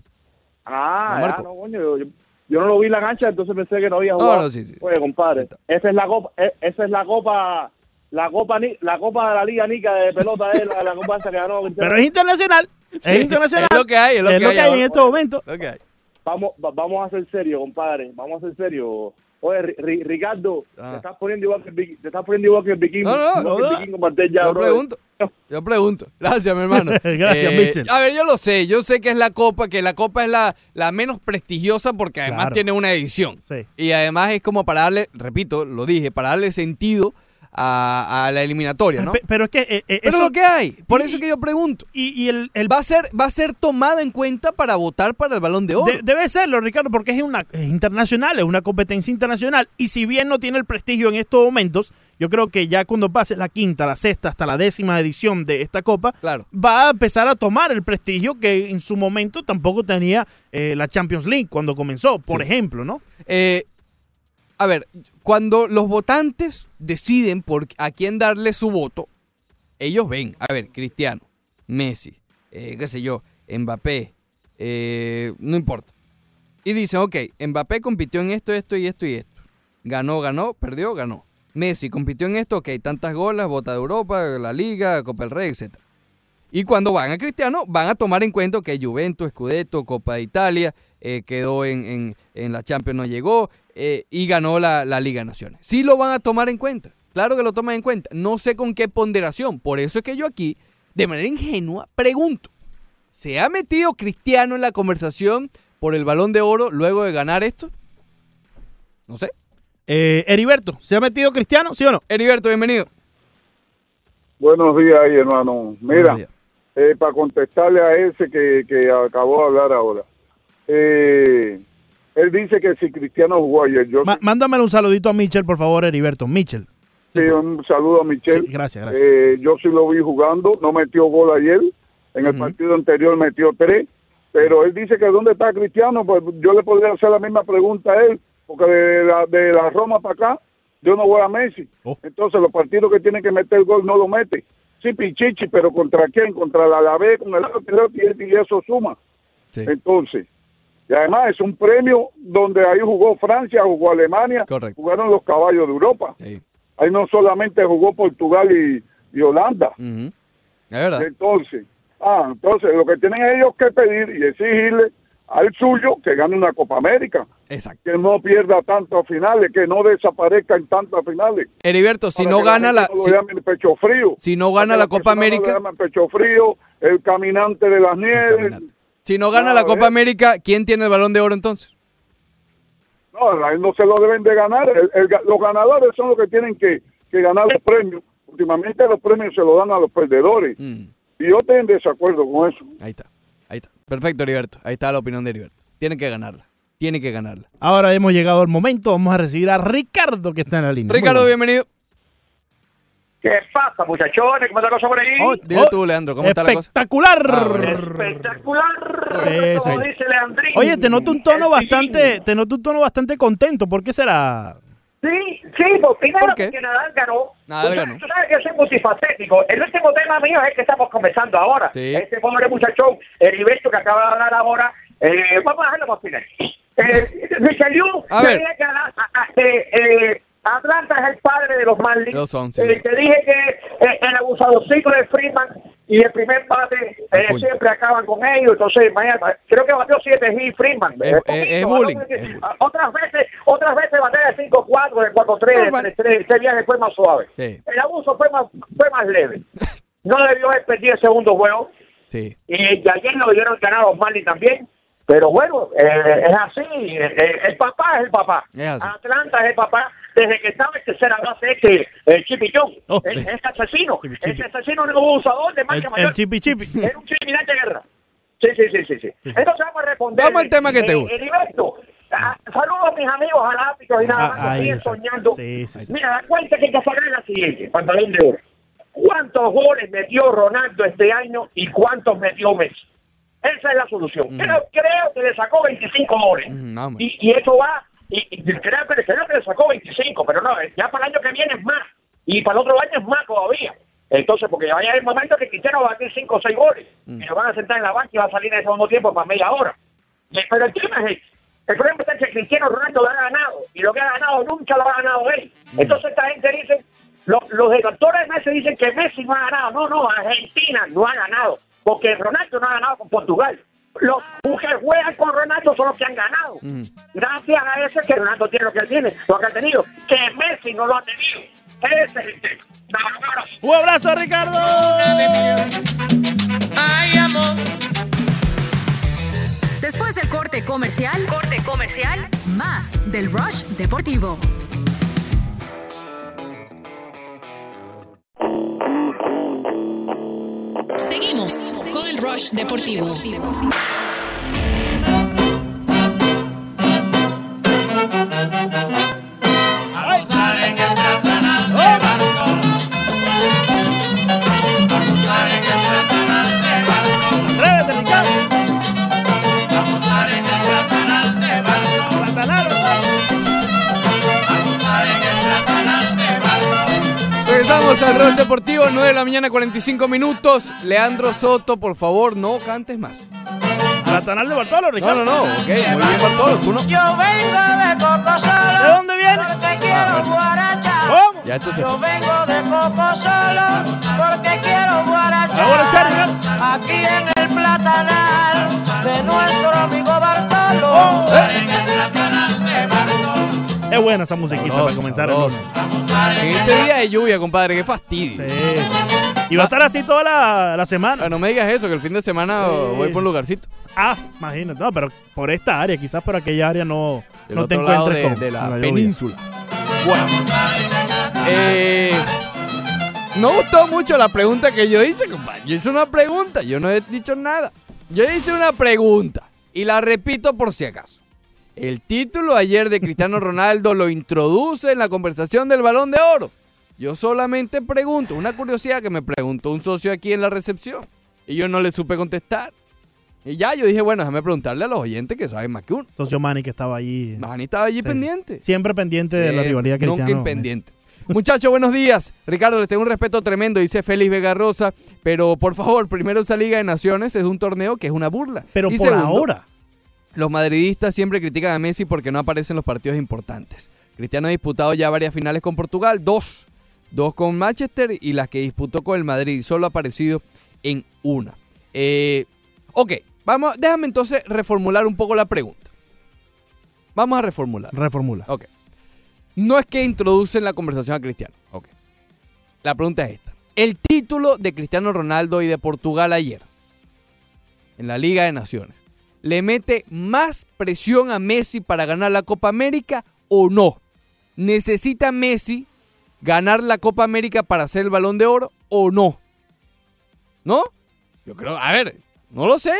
Ah, No ya, no, coño, yo, yo- yo no lo vi en la cancha, entonces pensé que no había No, jugado. no, sí, sí. Oye, compadre, esa es la copa, e- esa es la copa, la copa, la copa de la Liga Nica de pelota, es la, la copa esa que ganó. Cristiano. Pero es internacional. Es internacional. Es lo que hay, es lo que hay hay en este momento. Lo que hay. Vamos, va- vamos a ser serios, compadre, vamos a ser serios. Oye, Ri- Ri- Ricardo, Ah. te estás poniendo igual que el, Viking- te estás poniendo igual que el vikingo. No, no, el no. vikingo Martel ya, Yo pregunto. Yo pregunto. Gracias, mi hermano. [laughs] Eh, Gracias, Mitchell. A ver, yo lo sé. Yo sé que es la Copa, que la Copa es la, la menos prestigiosa porque además Claro. tiene una edición. Sí. Y además es como para darle, repito, lo dije, para darle sentido a, a la eliminatoria, ¿no? Pe- Pero es que eh, eh, Pero eso- lo que hay. Por y- eso que yo pregunto. y, y el, el Va a ser, va a ser tomada en cuenta para votar para el Balón de Oro. De- debe serlo, Ricardo, porque es una es internacional, es una competencia internacional. Y si bien no tiene el prestigio en estos momentos, yo creo que ya cuando pase la quinta, la sexta, hasta la décima edición de esta copa, Claro. va a empezar a tomar el prestigio que en su momento tampoco tenía eh, la Champions League cuando comenzó, por Sí. ejemplo, ¿no? Eh, a ver, cuando los votantes deciden por a quién darle su voto, ellos ven, a ver, Cristiano, Messi, eh, qué sé yo, Mbappé, eh, no importa. Y dicen, ok, Mbappé compitió en esto, esto y esto y esto. Ganó, ganó, perdió, ganó. Messi compitió en esto, ok, tantas golas, bota de Europa, la Liga, Copa del Rey, etc. Y cuando van a Cristiano, van a tomar en cuenta que Juventus, Scudetto, Copa de Italia, eh, quedó en, en- en la Champions, no llegó, eh, y ganó la, la Liga de Naciones. Sí lo van a tomar en cuenta, claro que lo toman en cuenta. No sé con qué ponderación. Por eso es que yo aquí, de manera ingenua, pregunto, ¿se ha metido Cristiano en la conversación por el Balón de Oro luego de ganar esto? No sé. Eh, Heriberto, ¿se ha metido Cristiano, sí o no? Heriberto, bienvenido. Buenos días, ahí, hermano. Mira, días. Eh, para contestarle a ese que, que acabó de hablar ahora. Eh, él dice que si Cristiano jugó ayer, yo Ma- mándamele un saludito a Michel, por favor, Heriberto. Michel. sí, un saludo a Michelle. Sí, gracias, gracias. Eh, yo sí lo vi jugando, no metió gol ayer. En el partido anterior metió tres. Pero él dice que dónde está Cristiano, pues yo le podría hacer la misma pregunta a él, porque de la, de la Roma para acá, yo no voy a Messi. Oh. Entonces los partidos que tienen que meter gol no lo mete. Sí, Pichichi, pero ¿contra quién? Contra la Alavés, con el otro, y y eso suma. Sí. Entonces, y además es un premio donde ahí jugó Francia, jugó Alemania, Correcto. jugaron los caballos de Europa. Sí. Ahí no solamente jugó Portugal y, y Holanda. Es verdad. Entonces, ah, entonces lo que tienen ellos que pedir y exigirle al suyo que gane una Copa América, Exacto. que no pierda tantas finales, que no desaparezca en tantas finales. Heriberto, si Para no gana la... no si- llamen pecho frío. si no gana la Copa no América- llamen pecho frío, el caminante de las nieves. Si no gana No, la Copa ver. América, ¿quién tiene el balón de oro entonces? No, a él no se lo deben de ganar. El- el ga- los ganadores son los que tienen que, que ganar los premios. Últimamente los premios se los dan a los perdedores. Mm, Y yo estoy en desacuerdo con eso. ahí está, ahí está. Perfecto, Heriberto. Ahí está la opinión de Heriberto. Tiene que ganarla. Tiene que ganarla. Ahora hemos llegado al momento, vamos a recibir a Ricardo que está en la línea. Ricardo, bueno. bienvenido. ¿Qué pasa, muchachones? ¿Cómo está la cosa por ahí? Oh, Dile tú, Leandro, ¿cómo está la cosa? Espectacular. Ah. Espectacular. Como dice Leandrín. Oye, te noto un tono bastante, te noto un tono bastante contento. ¿Por qué será? Sí, sí, pues primero ¿Por qué? porque Nadal ganó. Nadal ganó. Tú sabes que yo soy multifacético. El último tema mío es el que estamos conversando ahora. Sí. Este pobre muchachón, Heriberto, que acaba de hablar ahora. Eh, vamos a dejarlo para final. Eh, Richelieu, A te ver. eh, eh, Atlanta es el padre de los Marlins. Los son, sí, sí. Te dije que el abusadorcito de Freeman y el primer bate eh, siempre acaban con ellos. Entonces, mañana, creo que batió 7 y Freeman. Es- es- bullying. Otras veces, otras veces batea de 5-4, de 4-3, de Normal. 3-3. Ese viaje fue más suave. Sí. El abuso fue más, fue más leve. [laughs] No debió perdido el segundo juego. Sí. Y de ayer lo dieron ganar a los Marlins también. Pero bueno, eh, es así. Eh, el papá es el papá. Es. Atlanta es el papá. Desde que estaba en tercera base este, el Chipichón. Oh, es, sí. es asesino. Chipi. Ese asesino no es un abusador de El, marca mayor. el chipi chipi. Era un criminal de guerra. Sí, sí, sí, sí. sí. Entonces vamos a responder. Vamos al tema que te Eh, gusta. Heriberto, ah, saludos mis amigos galácticos y nada Ah, más que ahí, siguen soñando. Sí, sí, sí. Mira, la cuenta que hay que sacar es la siguiente, pantalón de oro. ¿Cuántos goles metió Ronaldo este año y cuántos metió Messi? Esa es la solución. Creo, creo que le sacó 25 goles. No, y, y eso va, y, y creo, que, creo que le sacó 25, pero no, ya para el año que viene es más. Y para el otro año es más todavía. Entonces, porque ya va a llegar el momento que Cristiano va a meter 5 o 6 goles. Y lo van a sentar en la banca y va a salir en ese segundo tiempo para media hora. Eh, Pero el tema es este. El problema está que Cristiano Ronaldo lo ha ganado. Y lo que ha ganado nunca lo ha ganado él. Entonces esta gente dice, lo- los detractores de Messi dicen que Messi no ha ganado. No, no, Argentina no ha ganado. Porque Ronaldo no ha ganado con Portugal. Los que juegan con Ronaldo son los que han ganado. Mm. Gracias a eso es que Ronaldo tiene lo que él tiene, lo que ha tenido. Que Messi no lo ha tenido. Ese es el tema. Un abrazo. Un abrazo, Ricardo. Ay, amor. Después del corte comercial, corte comercial, más del Rush Deportivo. Seguimos con el Rush Deportivo. Regresamos al Rush Deportivo, 9 de la mañana, 45 minutos. Leandro Soto, por favor, no cantes más. Platanal de Bartolo, No, Ricardo. no, no, ok, muy bien, Bartolo, tú no. Yo vengo de Coco Solo. ¿De dónde viene? Porque quiero guaracha. ¿Cómo? Ya esto se... Yo vengo de Coco Solo porque quiero guaracha. Guarachar, Ricardo. Aquí en el platanal de nuestro amigo Bartolo. Oh. Es buena esa musiquita Sabroso, para comenzar el lunes. En este día de lluvia, compadre, qué fastidio. Sí. Y va a estar así toda la, la semana. No me digas eso, que el fin de semana Sí. voy por un lugarcito. Ah, imagínate. No, pero por esta área, quizás por aquella área no, Del no te otro lado encuentres de, con, de la, con península. Bueno. Eh, no gustó mucho la pregunta que yo hice, compadre. Yo hice una pregunta, yo no he dicho nada. Yo hice una pregunta y la repito por si acaso. El título ayer de Cristiano [laughs] Ronaldo lo introduce en la conversación del balón de oro. Yo solamente pregunto, una curiosidad que me preguntó un socio aquí en la recepción y yo no le supe contestar. Y ya yo dije, bueno, déjame preguntarle a los oyentes que saben más que uno. Socio Manny que estaba allí. Manny estaba allí Sí. pendiente. Siempre pendiente de la rivalidad cristiano. Nunca impendiente. Muchachos, buenos días. Ricardo, les tengo un respeto tremendo, dice Félix Vega Rosa. Pero por favor, primero esa Liga de Naciones es un torneo que es una burla. Pero Y por segundo, ahora. Los madridistas siempre critican a Messi porque no aparece en los partidos importantes. Cristiano ha disputado ya varias finales con Portugal, dos. Dos con Manchester y las que disputó con el Madrid. Solo ha aparecido en una. Eh, ok, vamos, déjame entonces reformular un poco la pregunta. Vamos a reformular. Reformula. Ok. No es que introducen la conversación a Cristiano. Ok. La pregunta es esta. El título de Cristiano Ronaldo y de Portugal ayer, en la Liga de Naciones, ¿le mete más presión a Messi para ganar la Copa América o no? ¿Necesita Messi ganar la Copa América para hacer el balón de oro o no? ¿No? Yo creo, a ver, no lo sé.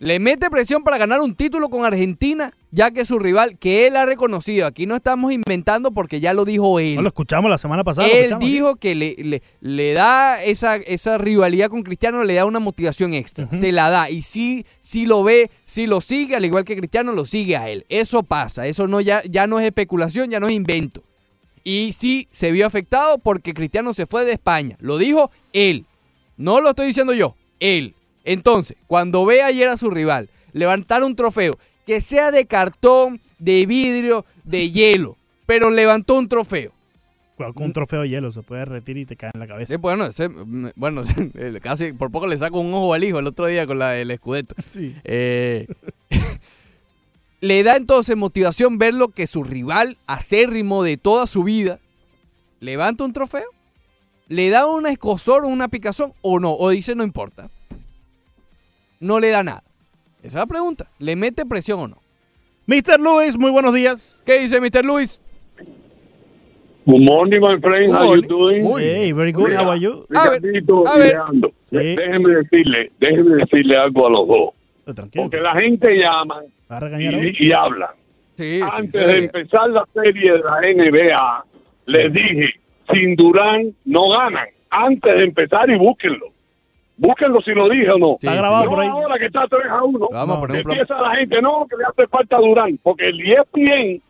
Le mete presión para ganar un título con Argentina, ya que su rival, que él ha reconocido, aquí no estamos inventando porque ya lo dijo él. No, lo escuchamos la semana pasada. Él dijo que le, le- le da esa, esa rivalidad con Cristiano, le da una motivación extra. Se la da. Y sí, sí lo ve, sí lo sigue, al igual que Cristiano lo sigue a él. Eso pasa. Eso no ya, ya no es especulación, ya no es invento. Y sí se vio afectado porque Cristiano se fue de España. Lo dijo él. No lo estoy diciendo yo. Él. Entonces, cuando ve ayer a su rival levantar un trofeo, que sea de cartón, de vidrio, de hielo, pero levantó un trofeo. Con un trofeo de hielo, se puede retirar y te cae en la cabeza. Sí, bueno, ese- bueno, [laughs] casi por poco le saco un ojo al hijo el otro día con la, el escudeto. [laughs] Sí. Eh, [laughs] le da entonces motivación verlo que su rival acérrimo de toda su vida levanta un trofeo. ¿Le da una escosor o una picazón o no? O dice no importa. No le da nada. Esa es la pregunta. ¿Le mete presión o no? Mr. Luis, muy buenos días. ¿Qué dice Mr. Luis? Good morning, my friend. How you doing? Muy Hey, very good. How are you? A ver, Ricardito a y ver. Leandro, Sí. Déjeme decirle, déjeme decirle algo a los dos. Tranquilo. Porque la gente llama y, habla. Sí, Antes sí. de empezar la serie de la NBA, les dije, sin Durán no ganan. Antes de empezar y búsquenlo. Búsquenlo si lo dije o no. Sí, Está grabado No por ahí. ahora que está 3 a 1. Vamos un plan. Empieza la gente, no, que le hace falta Durán. Porque el ESPN,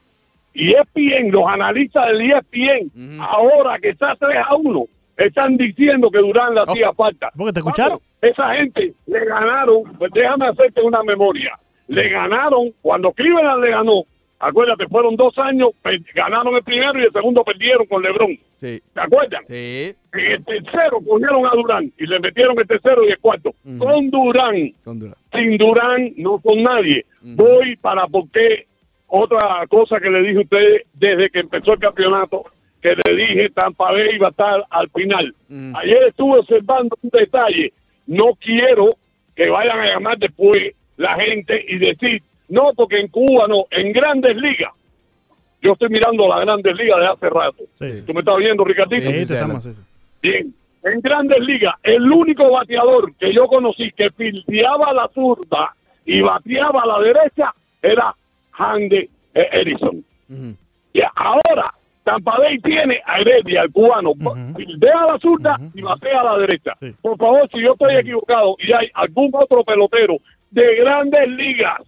ESPN, los analistas del ESPN, Ujú. ahora que está 3 a 1, están diciendo que Durán le hacía falta. ¿Por qué te escucharon? Vamos, Esa gente le ganaron, pues déjame hacerte una memoria. Le ganaron, cuando Cleveland le ganó, acuérdate, fueron dos años, ganaron el primero y el segundo perdieron con LeBron. Sí, ¿Te acuerdan? sí, el tercero cogieron a Durán y le metieron el tercero y el cuarto. Con Durán, con Durán. sin Durán, no con nadie. Voy para porque otra cosa que le dije a ustedes desde que empezó el campeonato, que le dije Tampa Bay iba a estar al final. Ayer estuve observando un detalle. No quiero que vayan a llamar después la gente y decir, no, porque en Cuba no, en grandes ligas. Yo estoy mirando las grandes ligas de hace rato. Sí. ¿Tú me estás viendo, Ricardito? Sí, estamos. Bien. En grandes ligas, el único bateador que yo conocí que fildeaba la zurda y bateaba a la derecha era Handy Edison. Y ahora Tampa Bay tiene a Heredia, el cubano, a la zurda y batea a la derecha. Sí. Por favor, si yo estoy equivocado y hay algún otro pelotero de grandes ligas,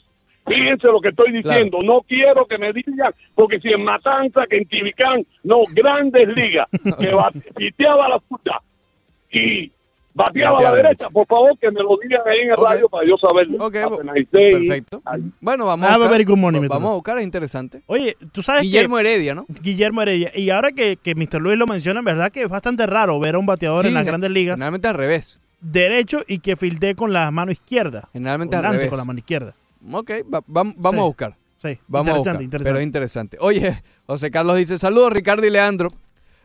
fíjense lo que estoy diciendo. No quiero que me digan, porque si en Matanza, que en Tibicán, no, grandes ligas, [laughs] que bateaba a la zurda y bateaba a la derecha, por favor, que me lo digan ahí en el radio para yo saberlo. Ok, Apenas esté ahí. Perfecto. Ahí. Bueno, vamos a buscar. morning. Vamos a buscar, es interesante. Oye, tú sabes Guillermo que... Heredia, ¿no? Guillermo Heredia. Y ahora que, que Mr. Luis lo menciona, en verdad que es bastante raro ver a un bateador Sí, en las grandes ligas Generalmente al revés. derecho y que fildee con la mano izquierda. Generalmente al revés. con la mano izquierda. Ok, va- vam- vamos Sí. a buscar. Sí, Vamos a interesante, buscar, interesante. Pero es interesante. Oye, José Carlos dice, saludos Ricardo y Leandro.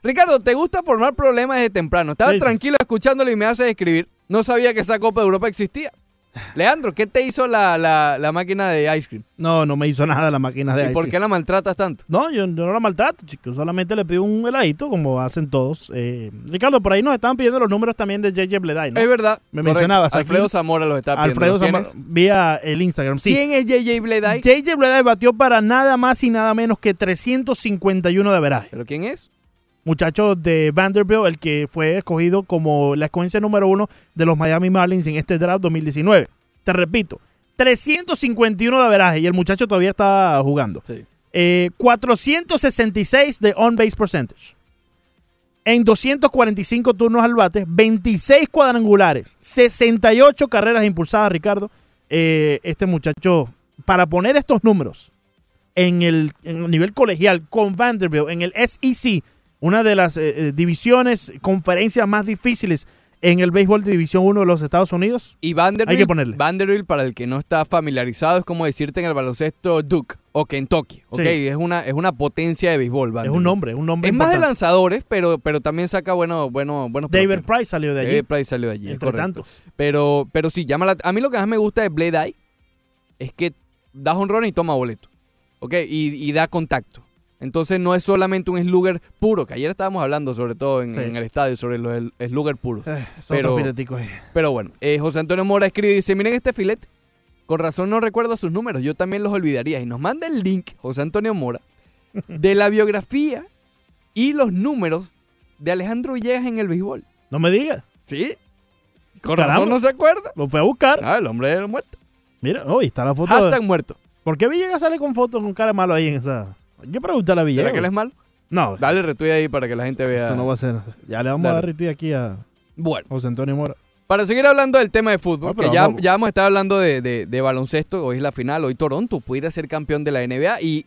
Ricardo, ¿te gusta formar problemas desde temprano? Estaba Sí, tranquilo escuchándolo y me hace escribir. No sabía que esa Copa de Europa existía. Leandro, ¿qué te hizo la, la- la máquina de ice cream? No, no me hizo nada la máquina de ¿Y ice por cream. qué la maltratas tanto? No, yo, yo no la maltrato, chicos. Solamente le pido un heladito, como hacen todos. Eh, Ricardo, por ahí nos estaban pidiendo los números también de JJ Bleday, ¿no? Es verdad. Me correcto. mencionabas aquí. Alfredo Zamora los está pidiendo. Alfredo ¿Quién Zamora, vía el Instagram. Sí. ¿Quién es JJ Bleday? JJ Bleday batió para nada más y nada menos que 351 de averaje. ¿Pero quién es? Muchacho de Vanderbilt, el que fue escogido como la escogencia número uno de los Miami Marlins en este draft 2019. Te repito, 351 de averaje y el muchacho todavía está jugando. Sí. Eh, 466 de on-base percentage. En 245 turnos al bate, 26 cuadrangulares, 68 carreras impulsadas, Ricardo. Eh, este muchacho, para poner estos números en el, en el nivel colegial con Vanderbilt, en el SEC, una de las eh, eh, divisiones, conferencias más difíciles en el béisbol de División 1 de los Estados Unidos. Y Vanderbilt, Hay que ponerle. Vanderbilt, para el que no está familiarizado, es como decirte en el baloncesto Duke o Kentucky. ¿ok? Sí. Es, una, es una potencia de béisbol. Es un nombre, es un nombre Es más de lanzadores, pero, pero también saca bueno, bueno, buenos David. Price salió de allí, David Price salió de allí, entre tantos. Pero, pero sí, llama la- a mí lo que más me gusta de Blade Eye es que da honrón y toma boleto. ¿Ok? Y, y da contacto. Entonces no es solamente un slugger puro, que ayer estábamos hablando sobre todo en, Sí. en el estadio sobre los slugger puros. Eh, son Pero- ahí. Pero bueno, eh, José Antonio Mora escribe y dice, miren este filete. Con razón no recuerdo sus números, yo también los olvidaría. Y nos manda el link, José Antonio Mora, [laughs] de la biografía y los números de Alejandro Villegas en el béisbol. No me digas. ¿Sí? Con Caramba. razón no se acuerda. Lo fue a buscar. Ah, el hombre era muerto. Mira, oh, ahí está la foto. Hashtag muerto. ¿Por qué Villegas sale con fotos con cara de malo ahí en esa? Hay que preguntarle a ¿Será Villegas. que él es malo? No, Dale retweet ahí para que la gente vea. eso no va a ser. Ya le vamos Dale. a dar retweet aquí a Bueno, José Antonio Mora. para seguir hablando del tema de fútbol, Ah, que ya, vamos. ya vamos a estar hablando de, de- de baloncesto, hoy es la final, hoy Toronto pudiera ser campeón de la NBA y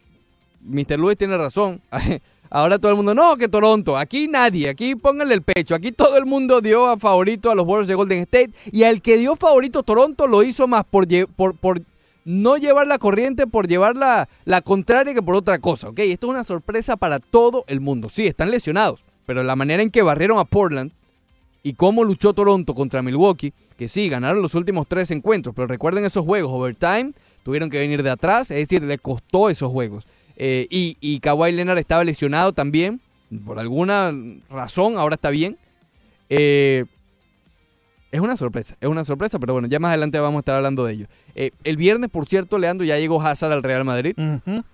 Mr. Lewis tiene razón. [laughs] Ahora todo el mundo, no, que Toronto, aquí nadie, aquí pónganle el pecho, aquí todo el mundo dio a favorito a los Warriors de Golden State y al que dio favorito Toronto lo hizo más por, por, por no llevar la corriente, por llevar la, contraria que por otra cosa, ¿ok? Esto es una sorpresa para todo el mundo. Sí, están lesionados, pero la manera en que barrieron a Portland y cómo luchó Toronto contra Milwaukee, que sí, ganaron los últimos tres encuentros, pero recuerden esos juegos, overtime, tuvieron que venir de atrás, es decir, le costó esos juegos. Eh, y, y Kawhi Leonard estaba lesionado también, por alguna razón, ahora está bien. Eh, Es una sorpresa, es una sorpresa, pero bueno, ya más adelante vamos a estar hablando de ello. Eh, el viernes, por cierto, Leandro, ya llegó Hazard al Real Madrid,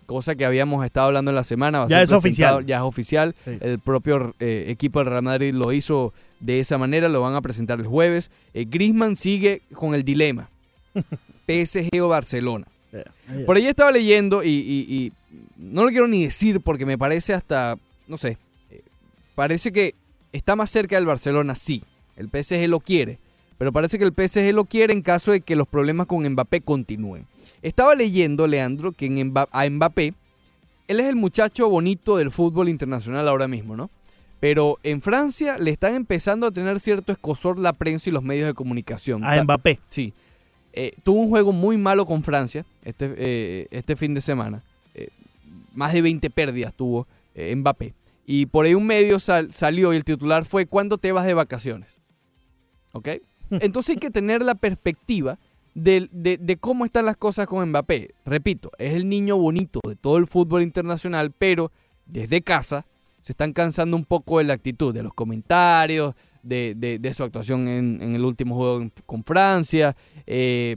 cosa que habíamos estado hablando en la semana. va Ya es oficial. Ya es oficial. Sí. El propio eh, equipo del Real Madrid lo hizo de esa manera, lo van a presentar el jueves. Eh, Griezmann sigue con el dilema. [laughs] PSG o Barcelona. Por ahí estaba leyendo y, y- y no lo quiero ni decir porque me parece hasta, no sé, eh, parece que está más cerca del Barcelona, sí. El PSG lo quiere, pero parece que el PSG lo quiere en caso de que los problemas con Mbappé continúen. Estaba leyendo, Leandro, que en Mba- a Mbappé, él es el muchacho bonito del fútbol internacional ahora mismo, ¿no? Pero en Francia le están empezando a tener cierto escosor la prensa y los medios de comunicación. A Mbappé. Sí. Eh, tuvo un juego muy malo con Francia este, eh, este fin de semana. Eh, más de 20 pérdidas tuvo Mbappé. Y por ahí un medio sal- salió y el titular fue ¿Cuándo te vas de vacaciones? ¿Ok? [laughs] Entonces hay que tener la perspectiva de, de- de cómo están las cosas con Mbappé. Repito, es el niño bonito de todo el fútbol internacional, pero desde casa se están cansando un poco de la actitud, de los comentarios, de, de- su actuación en, el último juego con Francia. eh,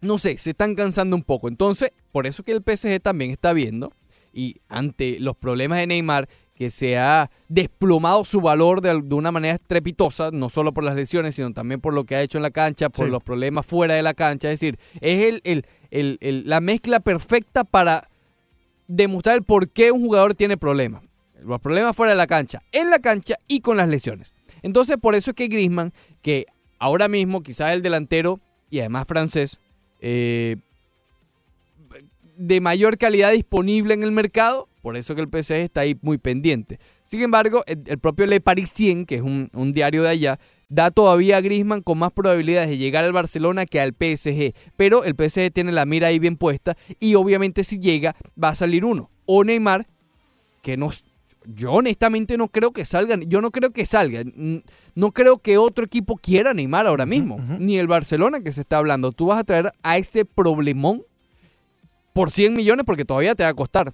no sé, se están cansando un poco. Entonces, por eso que el PSG también está viendo, y ante los problemas de Neymar, que se ha desplomado su valor de, de una manera estrepitosa, no solo por las lesiones, sino también por lo que ha hecho en la cancha, por Sí. los problemas fuera de la cancha. Es decir, es el, el- el- el- la mezcla perfecta para demostrar el por qué un jugador tiene problemas. Los problemas fuera de la cancha, en la cancha y con las lesiones. Entonces, por eso es que Griezmann, que ahora mismo quizás el delantero y además francés, eh, de mayor calidad disponible en el mercado, por eso que el PSG está ahí muy pendiente. Sin embargo, el, el propio Le Parisien, que es un, un diario de allá, da todavía a Griezmann con más probabilidades de llegar al Barcelona que al PSG. Pero el PSG tiene la mira ahí bien puesta y obviamente si llega va a salir uno. O Neymar, que no... Yo honestamente no creo que salgan, yo no creo que salga, no creo que otro equipo quiera Neymar ahora mismo, ni el Barcelona que se está hablando. Tú vas a traer a este problemón por 100 millones porque todavía te va a costar.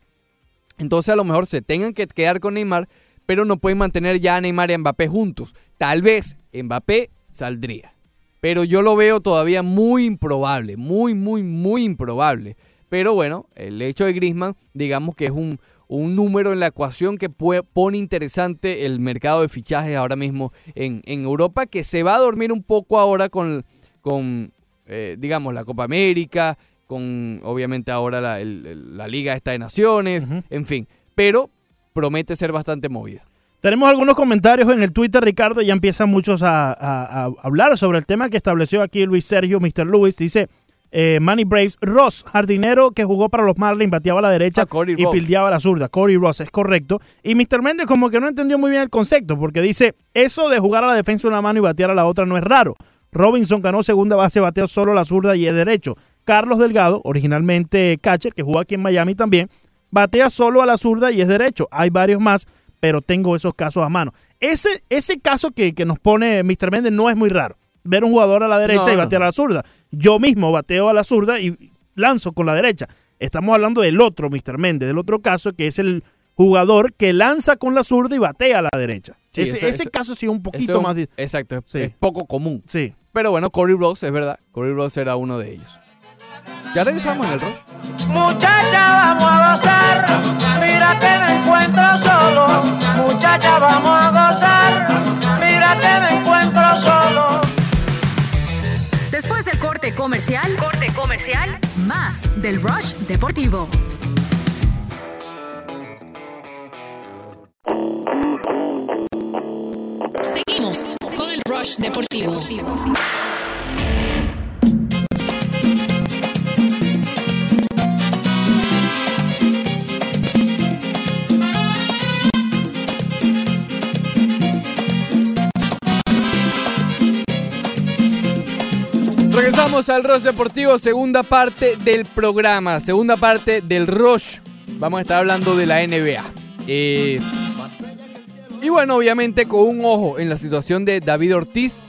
Entonces a lo mejor se tengan que quedar con Neymar, pero no pueden mantener ya a Neymar y a Mbappé juntos. Tal vez Mbappé saldría. Pero yo lo veo todavía muy improbable, muy, muy, muy improbable. Pero bueno, el hecho de Griezmann, digamos que es un, un número en la ecuación que pone interesante el mercado de fichajes ahora mismo en, en Europa, que se va a dormir un poco ahora con, con eh, digamos, la Copa América, con obviamente ahora la, el- el- la Liga esta de Naciones, en fin. Pero promete ser bastante movida. Tenemos algunos comentarios en el Twitter, Ricardo. Ya empiezan muchos a, a- a hablar sobre el tema que estableció aquí Luis Sergio, Mr. Lewis. Dice eh, Manny Braves, Ross, jardinero que jugó para los Marlins, bateaba a la derecha y Ross. fildeaba a la zurda. Corey Ross, es correcto. Y Mr. Méndez como que no entendió muy bien el concepto, porque dice, eso de jugar a la defensa una mano y batear a la otra no es raro. Robinson ganó segunda base, bateó solo a la zurda y es derecho. Carlos Delgado, originalmente catcher, que jugó aquí en Miami también, batea solo a la zurda y es derecho. Hay varios más, pero tengo esos casos a mano. Ese, ese caso que, que nos pone Mr. Méndez no es muy raro. Ver un jugador a la derecha No, y batear no. a la zurda. Yo mismo bateo a la zurda y lanzo con la derecha. Estamos hablando del otro Mr. Méndez, del otro caso que es el jugador que lanza con la zurda y batea a la derecha. Sí, ese, caso sí es un poquito es un- más... Exacto, Sí. es poco común. Sí. Pero bueno, Corey Rose, es verdad. Corey Rose era uno de ellos. Ya regresamos en el Rush. Muchacha, vamos a gozar. Mira que me encuentro solo. Muchacha, vamos a gozar. Mira que me encuentro solo. Después del corte comercial, corte comercial, más del Rush Deportivo. Seguimos Rush Deportivo. Regresamos al Rush Deportivo, segunda parte del programa, segunda parte del Rush. Vamos a estar hablando de la NBA. Eh, y bueno, obviamente con un ojo en la situación de David Ortiz.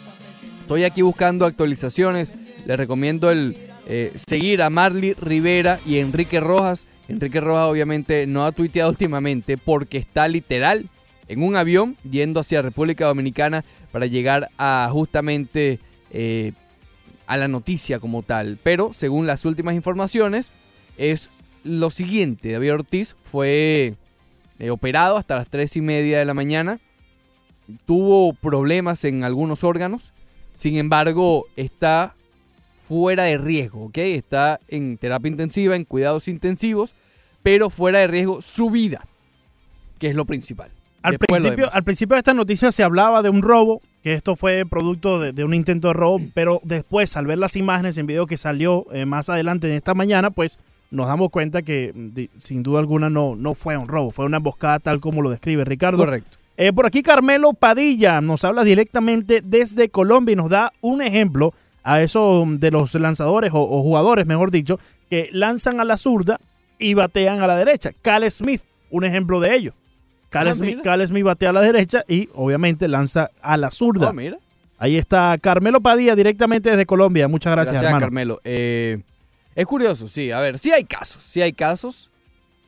Estoy aquí buscando actualizaciones. Les recomiendo el eh, seguir a Marley Rivera y Enrique Rojas. Enrique Rojas obviamente no ha tuiteado [laughs] últimamente porque está literal en un avión yendo hacia República Dominicana para llegar a justamente eh, a la noticia como tal. Pero según las últimas informaciones es lo siguiente, David Ortiz fue eh, operado hasta las 3 y media de la mañana, tuvo problemas en algunos órganos, sin embargo está fuera de riesgo, ¿ok? Está en terapia intensiva, en cuidados intensivos, pero fuera de riesgo su vida, que es lo principal. Al principio, al principio de esta noticia se hablaba de un robo, que esto fue producto de, de un intento de robo, pero después, al ver las imágenes en video que salió eh, más adelante en esta mañana, pues nos damos cuenta que mm, sin duda alguna no, no fue un robo, fue una emboscada tal como lo describe Ricardo. Correcto. Eh, por aquí Carmelo Padilla nos habla directamente desde Colombia y nos da un ejemplo a eso de los lanzadores o, o jugadores, mejor dicho, que lanzan a la zurda y batean a la derecha. Cal Smith, un ejemplo de ello. Cal, Ah, Smith. Cal Smith batea a la derecha y obviamente lanza a la zurda. Ah, mira. Ahí está Carmelo Padilla directamente desde Colombia. Muchas gracias, Gracias, hermano. Carmelo. Eh, es curioso, sí. A ver, sí hay casos, sí hay casos.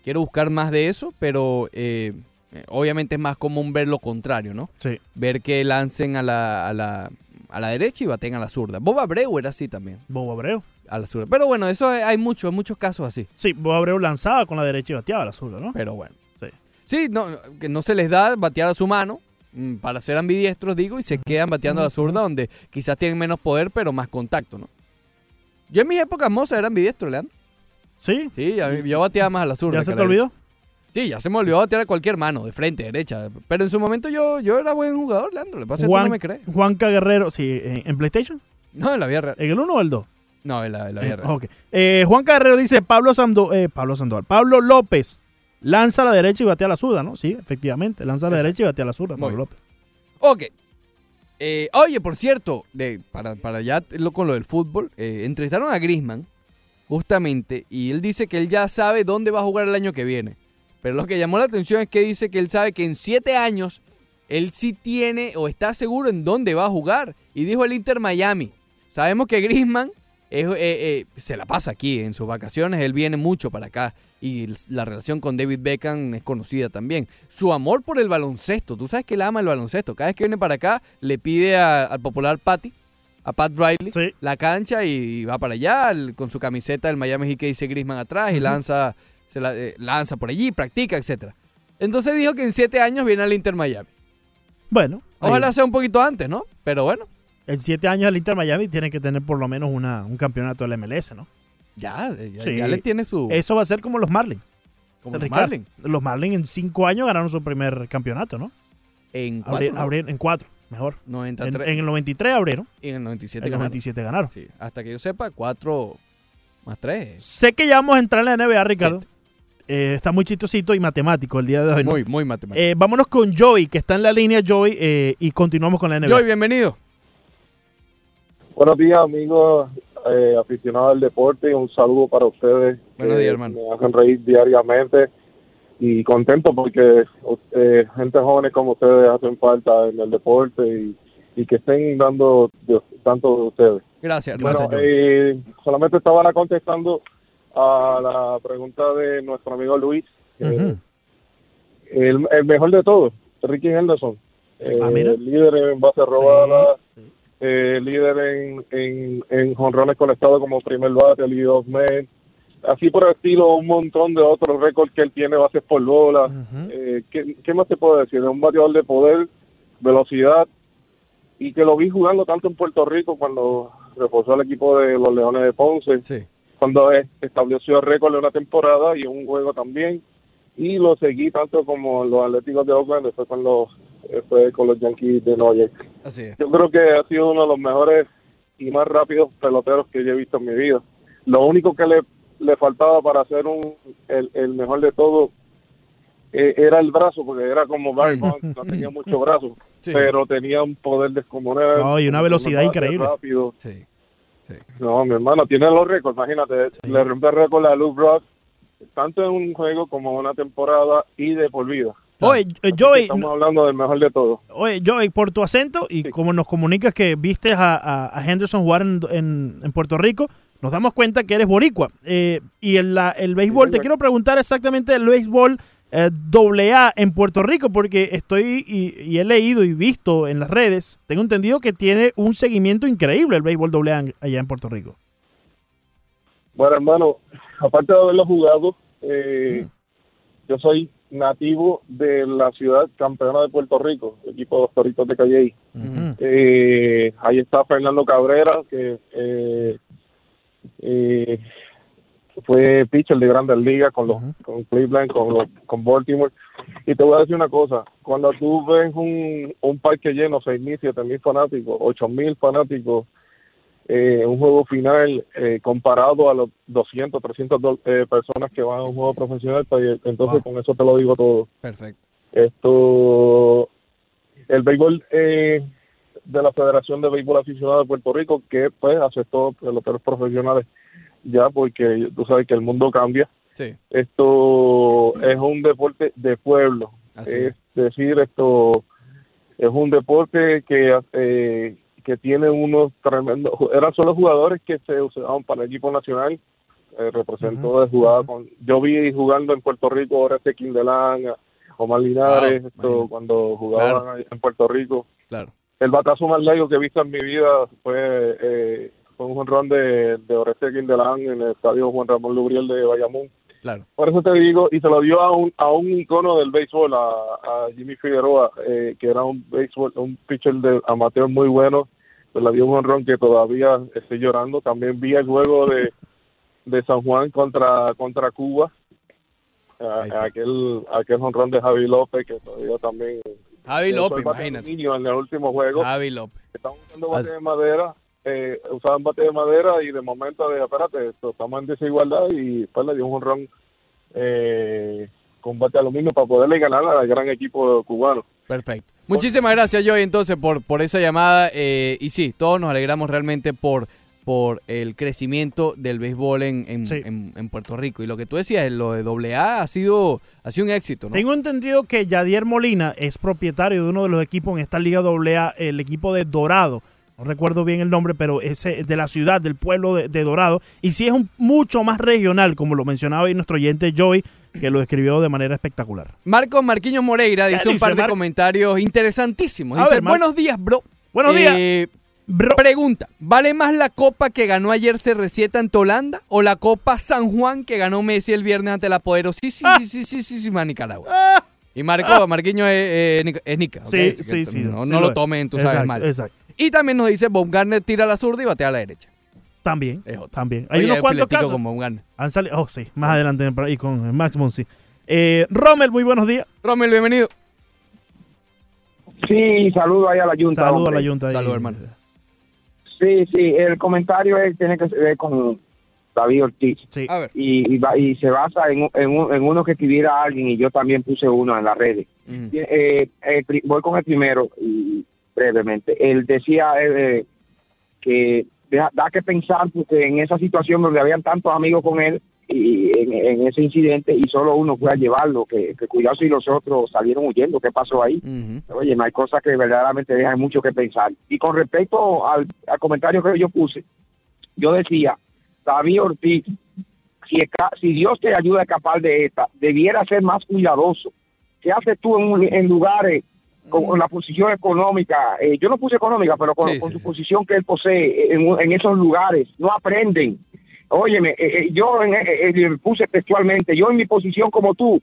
Quiero buscar más de eso, pero eh, eh, obviamente es más común ver lo contrario, ¿no? Sí. Ver que lancen a la, a la, a la derecha y baten a la zurda. Bob Abreu era así también, Bobo Abreu. a la zurda. Pero bueno, eso hay- hay muchos, muchos casos así. Sí, Bobo Abreu lanzaba con la derecha y bateaba a la zurda, ¿no? Pero bueno. Sí. Sí, no, que no se les da batear a su mano mm, para ser ambidiestros, digo, y se quedan bateando a la zurda donde quizás tienen menos poder, pero más contacto, ¿no? Yo en mis épocas mozas era ambidiestro, Leandro. ¿Sí? Sí, a mí- yo bateaba más a la zurda. ¿Ya que se a te la olvidó? derecha. Sí, ya se me olvidó batear a cualquier mano, de frente, derecha. Pero en su momento yo, yo era buen jugador, Leandro. Le pasa es que tú no me crees. Juanca Guerrero, sí, en, en PlayStation. No, en la vida real. ¿En el 1 o el 2? No, en la, en la vida Eh, real. ok. Eh, dice Pablo Sando, eh, Pablo Sandoval. Pablo López lanza a la derecha y batea a la zurda, ¿no? Sí, efectivamente. Lanza a la Exacto. derecha y batea a la zurda, Muy Pablo bien. López. Ok. Eh, oye, por cierto, de, para, para ya lo, con lo del fútbol, eh, entrevistaron a Grisman, justamente, y él dice que él ya sabe dónde va a jugar el año que viene. Pero lo que llamó la atención es que dice que él sabe que en siete años él sí tiene o está seguro en dónde va a jugar. Y dijo el Inter Miami. Sabemos que Grisman se la pasa aquí en sus vacaciones, él viene mucho para acá. Y la relación con David Beckham es conocida también. Su amor por el baloncesto, tú sabes que él ama el baloncesto. Cada vez que viene para acá, le pide a- al popular Patty, a Pat Riley, Sí. la cancha y, va para allá con su camiseta del Miami Heat que dice Grisman atrás y lanza, se la, eh, lanza por allí, practica, etcétera. Entonces dijo que en siete años viene al Inter Miami. Bueno, Ojalá sea un poquito antes, ¿no? Pero bueno, en siete años el Inter Miami tiene que tener por lo menos una, un campeonato del MLS, ¿no? ya, ya, Sí. ya le tiene su... Eso va a ser como los Marlins. como los. Marlins. Los Marlins en cinco años ganaron su primer campeonato, ¿no? En cuatro, en cuatro, mejor. En, 93. en el 97 abrieron, y en el 97 en el ganaron. 97 ganaron. Sí, hasta que yo sepa, 4 más 3. Sé que ya vamos a entrar en la NBA, Ricardo. Eh, está muy chistosito y matemático el día de hoy. ¿no? Muy, muy matemático. Eh, vámonos con Joey, que está en la línea, Joey, eh, y continuamos con la NBA. Joey, bienvenido. Buenos días, amigos eh, aficionados al deporte. Un saludo para ustedes. Buenos que días, hermano. Me hacen reír diariamente y contento porque eh, gente joven como ustedes hacen falta en el deporte y, y que estén dando tanto de ustedes. Gracias, Bueno, hermano. eh, solamente estaba contestando a la pregunta de nuestro amigo Luis. eh, el, el mejor de todos, Ricky Henderson. Eh, Ah, líder en base robada, eh, líder en, en, en jonrones conectados como primer bate, lead off man. Así por el estilo, un montón de otros récords que él tiene, bases por bola. Eh, ¿qué, qué más te puedo decir? Es un bateador de poder, velocidad, y que lo vi jugando tanto en Puerto Rico cuando reforzó al equipo de los Leones de Ponce, Sí. cuando estableció el récord de una temporada y un juego también, y lo seguí tanto como los Atléticos de Oakland, después con los, fue con los Yankees de Nueva York. Así es. Yo creo que ha sido uno de los mejores y más rápidos peloteros que yo he visto en mi vida. Lo único que le, le faltaba para ser un, el, el mejor de todo eh, era el brazo, porque era como Barry Bonds, no tenía [laughs] mucho brazo, Sí. pero tenía un poder descomunal. No, y una velocidad increíble. Rápido. Sí. Sí. No, mi hermano, tiene los récords, imagínate, le rompe el récord a Luke Rock, tanto en un juego como en una temporada y de por vida. Oye, eh, Joey, Estamos hablando del mejor de todos. Oye, Joey, por tu acento y Sí. como nos comunicas que viste a, a- a Henderson jugar en, en- en Puerto Rico, nos damos cuenta que eres boricua. Eh, y el, la- el béisbol, te quiero preguntar exactamente el béisbol eh, doble A en Puerto Rico? Porque estoy y, y he leído y visto en las redes, tengo entendido que tiene un seguimiento increíble el béisbol doble A allá en Puerto Rico. Bueno, hermano, aparte de haberlo jugado, eh, yo soy nativo de la ciudad campeona de Puerto Rico, el equipo de los Toritos de Calley. Eh, ahí está Fernando Cabrera, que eh, eh, fue pitcher de Grandes Ligas con los con Cleveland, con los, con Baltimore. Y te voy a decir una cosa, cuando tú ves un, un parque lleno, seis mil, siete mil fanáticos, ocho mil fanáticos, eh, un juego final eh, comparado a los 200, 300 do- eh, personas que van a un juego profesional, pues, entonces con eso te lo digo todo. Perfecto. Esto, el béisbol eh, de la Federación de Béisbol Aficionado de Puerto Rico, que pues aceptó peloteros profesionales ya, porque tú sabes que el mundo cambia. Sí. Esto es un deporte de pueblo. Así es decir, esto es un deporte que eh, que tiene unos tremendos eran solo jugadores que se usaban para el equipo nacional eh, representó de jugada con yo vi jugando en Puerto Rico Oreste Quindelán Omar Linares Wow, esto, cuando jugaban Claro. en Puerto Rico Claro. el batazo más largo que he visto en mi vida fue, eh, fue un jonrón de, de Oreste Quindelán en el estadio Juan Ramón Lubriel de Bayamón Claro. por eso te digo, y se lo dio a un, a un icono del béisbol, a, a Jimmy Figueroa, eh, que era un béisbol, un pitcher de amateur muy bueno. Le dio un honrón que todavía estoy llorando. También vi el juego de, de San Juan contra contra Cuba. A- aquel aquel honrón de Javi López, que todavía también. Javi López, de imagínate. en el último juego. Javi López. Estaban usando bate de madera, eh, usaban bate de madera y de momento dije, espérate, esto, estamos en desigualdad y después le dio un honrón eh, con bate de aluminio para poderle ganar al gran equipo cubano. Perfecto. Muchísimas gracias, Joey, entonces, por, por esa llamada. eh, y sí, todos nos alegramos realmente por, por el crecimiento del béisbol en, en, en- en Puerto Rico. Y lo que tú decías, lo de AA ha sido, ha sido un éxito, ¿no? Tengo entendido que Yadier Molina es propietario de uno de los equipos en esta Liga AA, el equipo de Dorado. No recuerdo bien el nombre, pero es eh, de la ciudad, del pueblo de, de Dorado. Y sí es un, mucho más regional, como lo mencionaba ahí nuestro oyente Joey, que lo escribió de manera espectacular. Marcos Marquiños Moreira ¿Qué dice un par de comentarios interesantísimos. Dice, ver, Mar- buenos días, bro. Buenos Eh, Pregunta, ¿vale más la copa que ganó ayer CR7 ante Holanda o la copa San Juan que ganó Messi el viernes ante la poderosísima sí, sí, sí, sí, sí, sí, Nicaragua? Y Marco, Marquiño es, eh, Nica- es Nica. ¿ok? Sí, sí, sí, No, sí no lo lo tomen, tú sabes Exacto, mal. exacto. Y también nos dice, Baumgartner tira a la zurda y batea a la derecha. También, también. Hay Oye, unos hay cuantos casos. con Baumgartner. Han salido, oh sí, más adelante ahí con Max Monsi. Eh, Rommel, muy buenos días. Rommel, bienvenido. Sí, saludo ahí a la Junta. Saludo a la Junta. ahí. Saludos, hermano. Sí, sí, el comentario es, tiene que ver con David Ortiz. A ver. Y, y, va- y se basa en, un- en, un- en uno que escribiera alguien y yo también puse uno en las redes. Eh, el pri- voy con el primero y brevemente. Él decía eh, que deja- da que pensar porque en esa situación donde habían tantos amigos con él y en, en ese incidente y solo uno fue a llevarlo, que, que cuidado si los otros salieron huyendo, ¿qué pasó ahí? Oye, no hay cosas que verdaderamente dejan mucho que pensar. Y con respecto al, al comentario que yo puse, yo decía, David Ortiz, si, si Dios te ayuda a escapar de esta, debiera ser más cuidadoso. ¿Qué haces tú en, en lugares con, la posición económica? eh, yo no puse económica, pero con, Sí, con sí, su posición que él posee en, en esos lugares, no aprenden. Óyeme, eh, eh, yo en- eh, eh, puse textualmente, yo en mi posición como tú,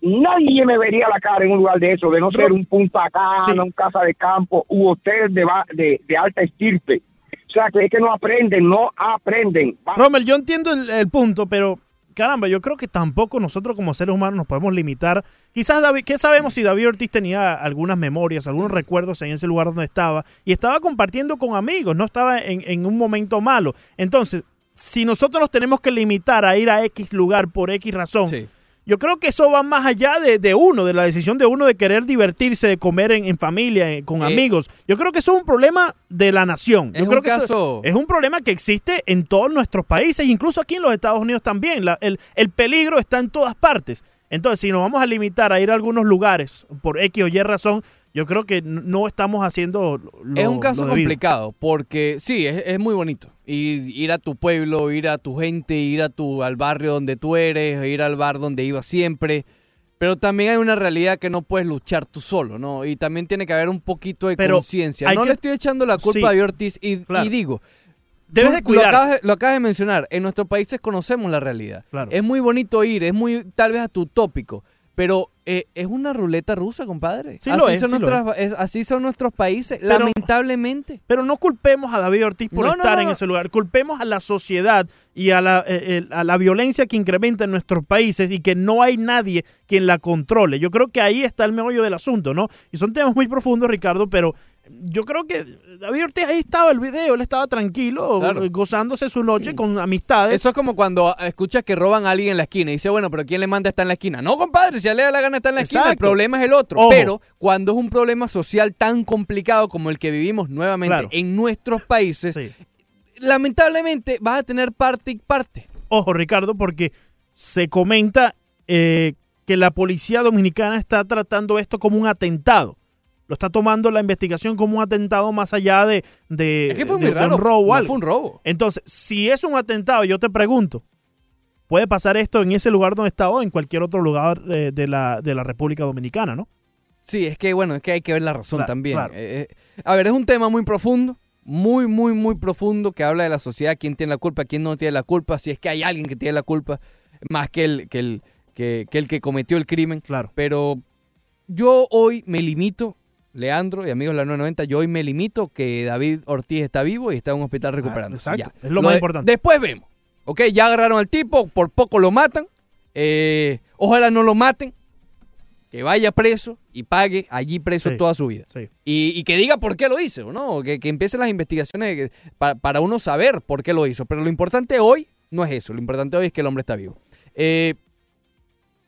nadie me vería la cara en un lugar de eso, de no ser un punta cana, un casa de campo, u hotel de, de, de alta estirpe. O sea, que es que no aprenden, no aprenden. Rommel, yo entiendo el, el punto, pero caramba, yo creo que tampoco nosotros como seres humanos nos podemos limitar. Quizás David, ¿qué sabemos si David Ortiz tenía algunas memorias, algunos recuerdos en ese lugar donde estaba y estaba compartiendo con amigos, no estaba en, en un momento malo? Entonces, si nosotros nos tenemos que limitar a ir a X lugar por X razón, yo creo que eso va más allá de, de uno, de la decisión de uno de querer divertirse, de comer en, en familia, eh, con Eh, amigos. Yo creo que eso es un problema de la nación. Es Yo creo un que caso- es un problema que existe en todos nuestros países, incluso aquí en los Estados Unidos también. La- el, el peligro está en todas partes. Entonces, si nos vamos a limitar a ir a algunos lugares por X o Y razón, yo creo que no estamos haciendo lo es un caso lo complicado porque sí, es, es muy bonito. Ir, ir a tu pueblo, ir a tu gente, ir a tu, al barrio donde tú eres, ir al bar donde ibas siempre. Pero también hay una realidad que no puedes luchar tú solo, ¿no? Y también tiene que haber un poquito de conciencia. No que- le estoy echando la culpa Sí. a Ortiz y, Claro. y digo, Debes de cuidar. Lo acabas de, lo acabas de mencionar, en nuestros países conocemos la realidad. Claro. Es muy bonito ir, es muy tal vez hasta utópico, pero eh, es una ruleta rusa, compadre. Sí así, lo es, son sí lo nuestras- es- así son nuestros países, Pero- lamentablemente. Pero no culpemos a David Ortiz por No, estar no, en ese lugar. Culpemos a la sociedad y a la, eh, eh, a la violencia que incrementa en nuestros países y que no hay nadie quien la controle. Yo creo que ahí está el meollo del asunto, ¿no? Y son temas muy profundos, Ricardo, pero yo creo que David Ortiz ahí estaba el video, él estaba tranquilo, Claro. gozándose su noche con amistades. Eso es como cuando escuchas que roban a alguien en la esquina y dice, bueno, pero ¿quién le manda estar en la esquina? No, compadre, si a él le da la gana estar en la esquina, el problema es el otro. Ojo. Pero cuando es un problema social tan complicado como el que vivimos nuevamente Claro. en nuestros países, Sí. lamentablemente vas a tener parte y parte. Ojo, Ricardo, porque se comenta eh, que la policía dominicana está tratando esto como un atentado. Lo está tomando la investigación como un atentado más allá de, de, Es que fue de- muy de raro, un robo o no algo. fue un robo. Entonces, si es un atentado, yo te pregunto, ¿puede pasar esto en ese lugar donde está o en cualquier otro lugar eh, de, la, de la República Dominicana, no? Sí, es que bueno, es que hay que ver la razón Claro, también. claro. Eh, eh, a ver, es un tema muy profundo, muy, muy, muy profundo que habla de la sociedad, quién tiene la culpa, quién no tiene la culpa, si es que hay alguien que tiene la culpa, más que el que, el, que, que el que cometió el crimen. Claro. Pero yo hoy me limito, Leandro y amigos de la 990, yo hoy me limito que David Ortiz está vivo y está en un hospital recuperándose. Ah, exacto, Ya. es lo más de- importante. Después vemos. Ok, ya agarraron al tipo, por poco lo matan. eh, ojalá no lo maten. Que vaya preso y pague allí preso Sí, toda su vida. sí. Y, y que diga por qué lo hizo, ¿no? Que, que empiecen las investigaciones que- pa- para uno saber por qué lo hizo. Pero lo importante hoy no es eso. Lo importante hoy es que el hombre está vivo. Eh,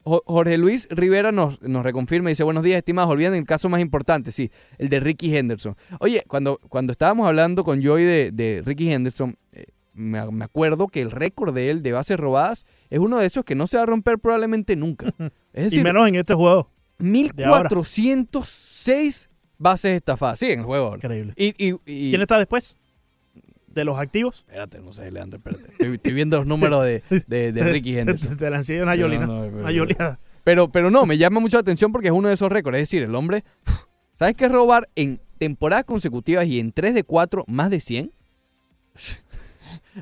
Jorge Luis Rivera nos, nos reconfirma y dice, buenos días, estimados, olviden el caso más importante, sí, el de Ricky Henderson. Oye, cuando, cuando estábamos hablando con Joy de, de Ricky Henderson, eh, me, me acuerdo que el récord de él de bases robadas es uno de esos que no se va a romper probablemente nunca. [laughs] Es y decir, menos en este juego. de ahora. 1406 bases estafadas. Sí, en el juego. ahora. Increíble. Y, y- y- ¿Quién está después? ¿De los activos? Espérate, no sé, Leandro, espérate. Estoy, estoy viendo los números de, de- de Ricky Henderson. [laughs] Te lancé una No, yolina. no, pero- una yolina. Pero, pero no, me llama mucho la atención porque es uno de esos récords. Es decir, el hombre, ¿sabes qué es robar en temporadas consecutivas y en 3 de 4 más de 100?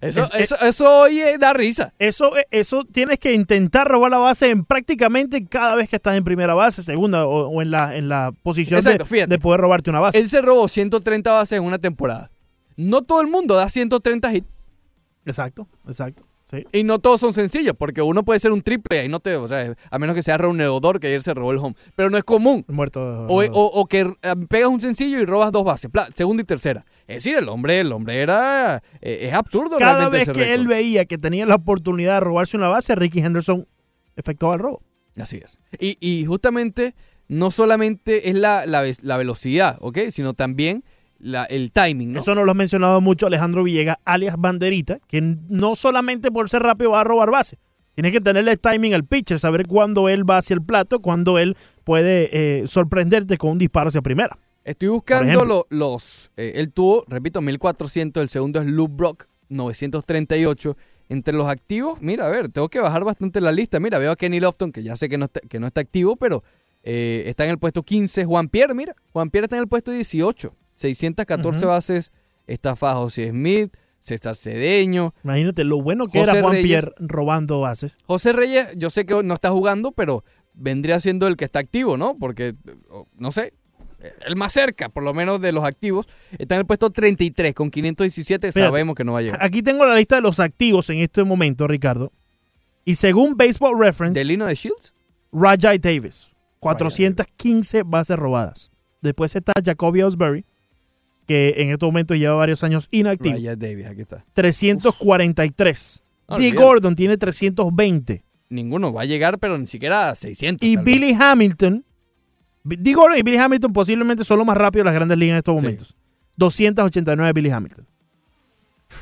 Eso, Es- eso, eso oye, da risa. Eso, eso tienes que intentar robar la base en prácticamente cada vez que estás en primera base, segunda o, o en, la, en la posición Exacto, de, poder robarte una base. Él se robó 130 bases en una temporada. No todo el mundo da 130 hits. Exacto, exacto. Sí. Y no todos son sencillos, porque uno puede ser un triple y no te, o sea, a menos que sea Ron Neodor, que ayer se robó el home. Pero no es común. Muerto. O, o- o que eh, pegas un sencillo y robas dos bases, segunda y tercera. Es decir, el hombre, el hombre era. eh, es absurdo Cada vez que él veía que tenía la oportunidad de robarse una base, Ricky Henderson efectuaba el robo. Así es. Y, y justamente no solamente es la, la velocidad, ¿ok? Sino también la- el timing, ¿no? Eso nos lo ha mencionado mucho Alejandro Villegas, alias Banderita, que no solamente por ser rápido va a robar base. Tiene que tenerle timing al pitcher, saber cuándo él va hacia el plato, cuándo él puede eh, sorprenderte con un disparo hacia primera. Estoy buscando lo- los. eh, él tuvo, repito, 1400. El segundo es Luke Brock, 938. Entre los activos, mira, a ver, tengo que bajar bastante la lista. Mira, veo a Kenny Lofton, que ya sé que no está, que no está activo, pero eh, está en el puesto 15. Juan Pierre, mira, Juan Pierre está en el puesto 18. 614 Ujú. bases estafadas. José Smith, César Cedeño. Imagínate lo bueno que José era Juan Reyes. Pierre robando bases. José Reyes, yo sé que no está jugando, pero vendría siendo el que está activo, ¿no? Porque, no sé, el más cerca, por lo menos de los activos, está en el puesto 33 con 517. Fíjate, sabemos que no va a llegar. Aquí tengo la lista de los activos en este momento, Ricardo. Y según Baseball Reference, ¿De Lino de Shields? Rajai Davis, 415 bases robadas. Después está Jacoby Osbury, que en estos momentos lleva varios años inactivo. Ryan Davis, aquí está. 343. No, D. Gordon tiene 320. Ninguno va a llegar, pero ni siquiera a 600. Y vez. Billy Hamilton, D. Gordon y Billy Hamilton posiblemente son los más rápidos de las grandes ligas en estos momentos. 289 Billy Hamilton.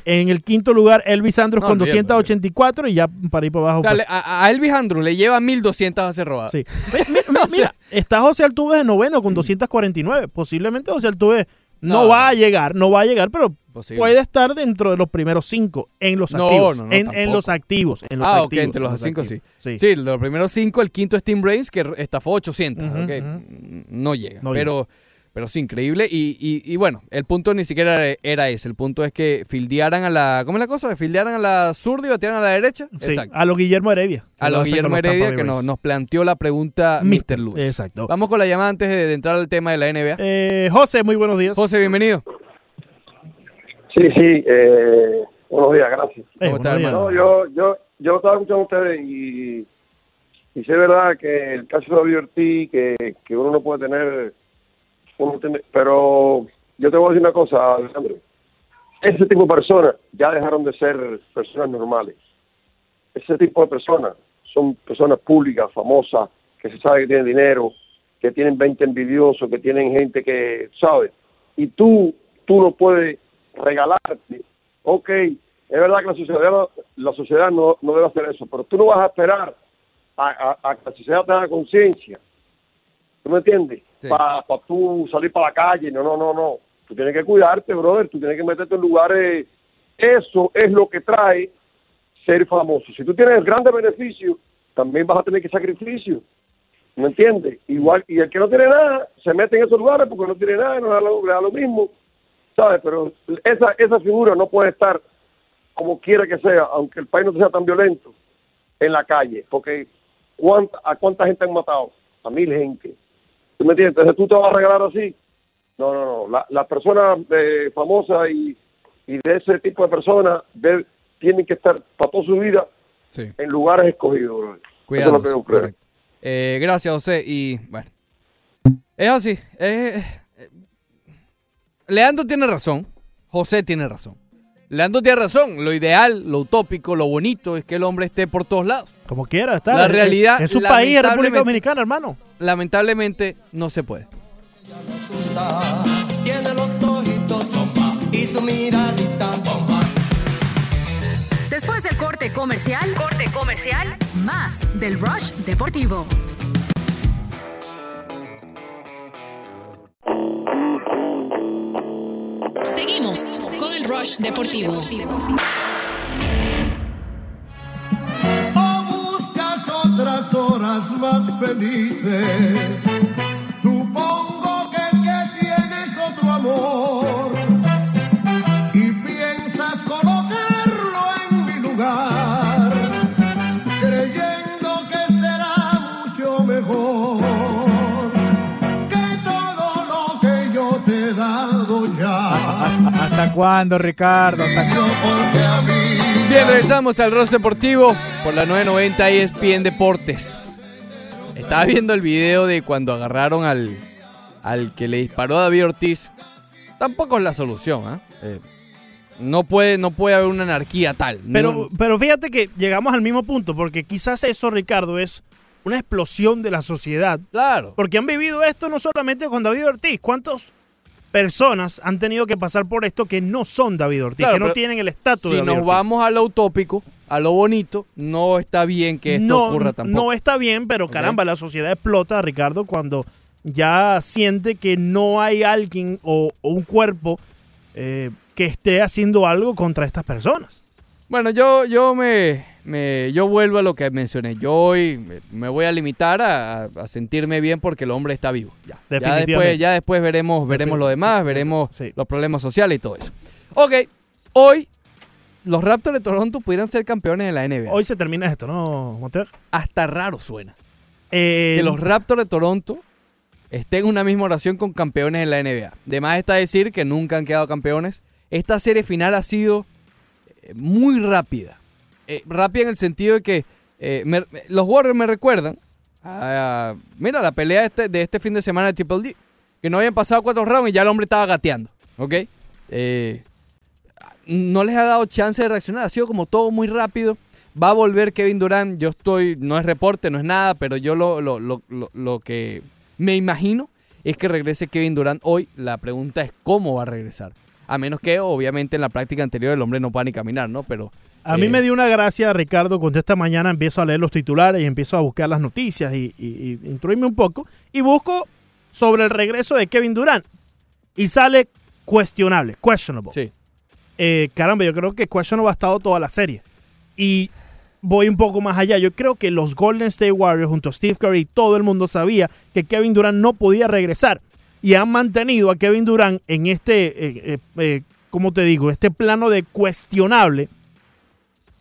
En el quinto lugar, Elvis Andrus No, con olvídalo, 284 y ya para ir para abajo. O sea, pues, a, a Elvis Andrew le lleva 1200 bases robadas. Sí. [laughs] Mira, está José Altuve de noveno con 249. Posiblemente José Altuve no, No, va a llegar, no va a llegar, pero posible. puede estar dentro de los primeros cinco en los No, activos. no, en, en los activos. En los ah, activos, ok, entre en los cinco sí. sí. Sí. de los primeros cinco, el quinto es Tim Brains, que estafó 800. Ujú, ok, ujú. No llega. Pero, pero sí, increíble. Y, y, y bueno, el punto ni siquiera era- ese. El punto es que fildearan a la. ¿Cómo es la cosa? Fildearan a la zurda y batearan a la derecha. Sí, Exacto. a lo Guillermo Heredia. A lo Guillermo Heredia que nos, nos planteó la pregunta Mister, Mr. Lewis. exacto. Vamos con la llamada antes de, de entrar al tema de la NBA. Eh, José, muy buenos días. José, bienvenido. Sí, sí, eh, buenos días, gracias. Eh, ¿Cómo está, buenos días. hermano? No, yo, yo, yo estaba escuchando a ustedes y, y sé verdad que el caso de David Ortiz, que, que uno no puede tener, pero yo te voy a decir una cosa, Alejandro. Ese tipo de personas ya dejaron de ser personas normales. Ese tipo de personas son personas públicas, famosas, que se sabe que tienen dinero, que tienen 20 envidiosos, que tienen gente que, ¿sabes? Y tú, tú no puedes regalarte. Ok, es verdad que la sociedad, la sociedad no, no debe hacer eso, pero tú no vas a esperar a, a- a que la sociedad tenga conciencia. ¿Tú me entiendes? Sí. Para tú salir para la calle. No, no, no, no. Tú tienes que cuidarte, brother. Tú tienes que meterte en lugares. Eso es lo que trae ser famoso. Si tú tienes grandes beneficios, también vas a tener que sacrificio. ¿Me entiendes? Igual, y el que no tiene nada, se mete en esos lugares porque no tiene nada, no da lo, da lo mismo. ¿Sabes? Pero esa, esa figura no puede estar como quiera que sea, aunque el país no sea tan violento, en la calle. Porque ¿cuánta, ¿a cuánta gente han matado? A mil gente. ¿Tú me entiendes? Entonces tú te vas a regalar así. No, no, no. La- Las personas eh, famosas y, y de ese tipo de personas de- tienen que estar para toda su vida Sí. en lugares escogidos. Eso es Cuidado. lo que yo creo. correcto. Eh, gracias, José. Y bueno, es así. eh, Leandro tiene razón. José tiene razón. Leandro tiene razón. Lo ideal, lo utópico, lo bonito es que el hombre esté por todos lados. Como quiera, está. La realidad, Es su país, República Dominicana, hermano. Lamentablemente no se puede. Después del corte comercial, corte comercial, más del Rush Deportivo. Seguimos con el Rush Deportivo. O buscas otras horas más felices. Supongo que, que tienes otro amor ¿Hasta cuándo, Ricardo? ¿Hasta cuándo? Bien, regresamos al Ross Deportivo por la 990 ESPN Deportes. Estaba viendo el video de cuando agarraron al, al que le disparó a David Ortiz. Tampoco es la solución, ¿ah? Eh, no, puede, no puede haber una anarquía tal. Pero, No- pero fíjate que llegamos al mismo punto, porque quizás eso, Ricardo, es una explosión de la sociedad. Claro. Porque han vivido esto no solamente con David Ortiz. ¿Cuántas personas han tenido que pasar por esto que no son David Ortiz, Claro, que no tienen el estatus si de David nos Ortiz? vamos a lo utópico, a lo bonito, no está bien que esto no, ocurra tampoco. no está bien, pero caramba, la sociedad explota, Ricardo, cuando ya siente que no hay alguien o, o un cuerpo eh, que esté haciendo algo contra estas personas. Bueno, yo, yo me, me- yo vuelvo a lo que mencioné. Yo hoy me, me voy a limitar a, a sentirme bien porque el hombre está vivo. Ya, después, ya después veremos, veremos lo demás, veremos Sí. los problemas sociales y todo eso. Ok, hoy los Raptors de Toronto pudieran ser campeones de la NBA. Hoy se termina esto, ¿no, Monter? Hasta raro suena. Eh, que los Raptors de Toronto estén en una misma oración con campeones en la NBA. De más está decir que nunca han quedado campeones. Esta serie final ha sido eh, muy rápida. Eh, rápida en el sentido de que eh, los Warriors me recuerdan a, mira, la pelea de este, de este fin de semana de Triple D. Que no habían pasado cuatro rounds y ya el hombre estaba gateando. ¿Ok? Eh, no les ha dado chance de reaccionar. Ha sido como todo muy rápido. Va a volver Kevin Durant. Yo estoy, no es reporte, no es nada, pero yo lo, lo, lo, lo- lo que me imagino es que regrese Kevin Durant hoy. La pregunta es cómo va a regresar. A menos que, obviamente, en la práctica anterior el hombre no pueda ni caminar, ¿no? Pero. A mí eh, me dio una gracia, Ricardo, cuando esta mañana empiezo a leer los titulares y empiezo a buscar las noticias y, y, y instruirme un poco. Y busco sobre el regreso de Kevin Durant. Y sale cuestionable, questionable. Sí. eh, caramba, yo creo que Question ha estado toda la serie. Y voy un poco más allá. Yo creo que los Golden State Warriors junto a Steve Curry, todo el mundo sabía que Kevin Durant no podía regresar. Y han mantenido a Kevin Durant en este, eh, eh, eh, ¿cómo te digo? Este plano de cuestionable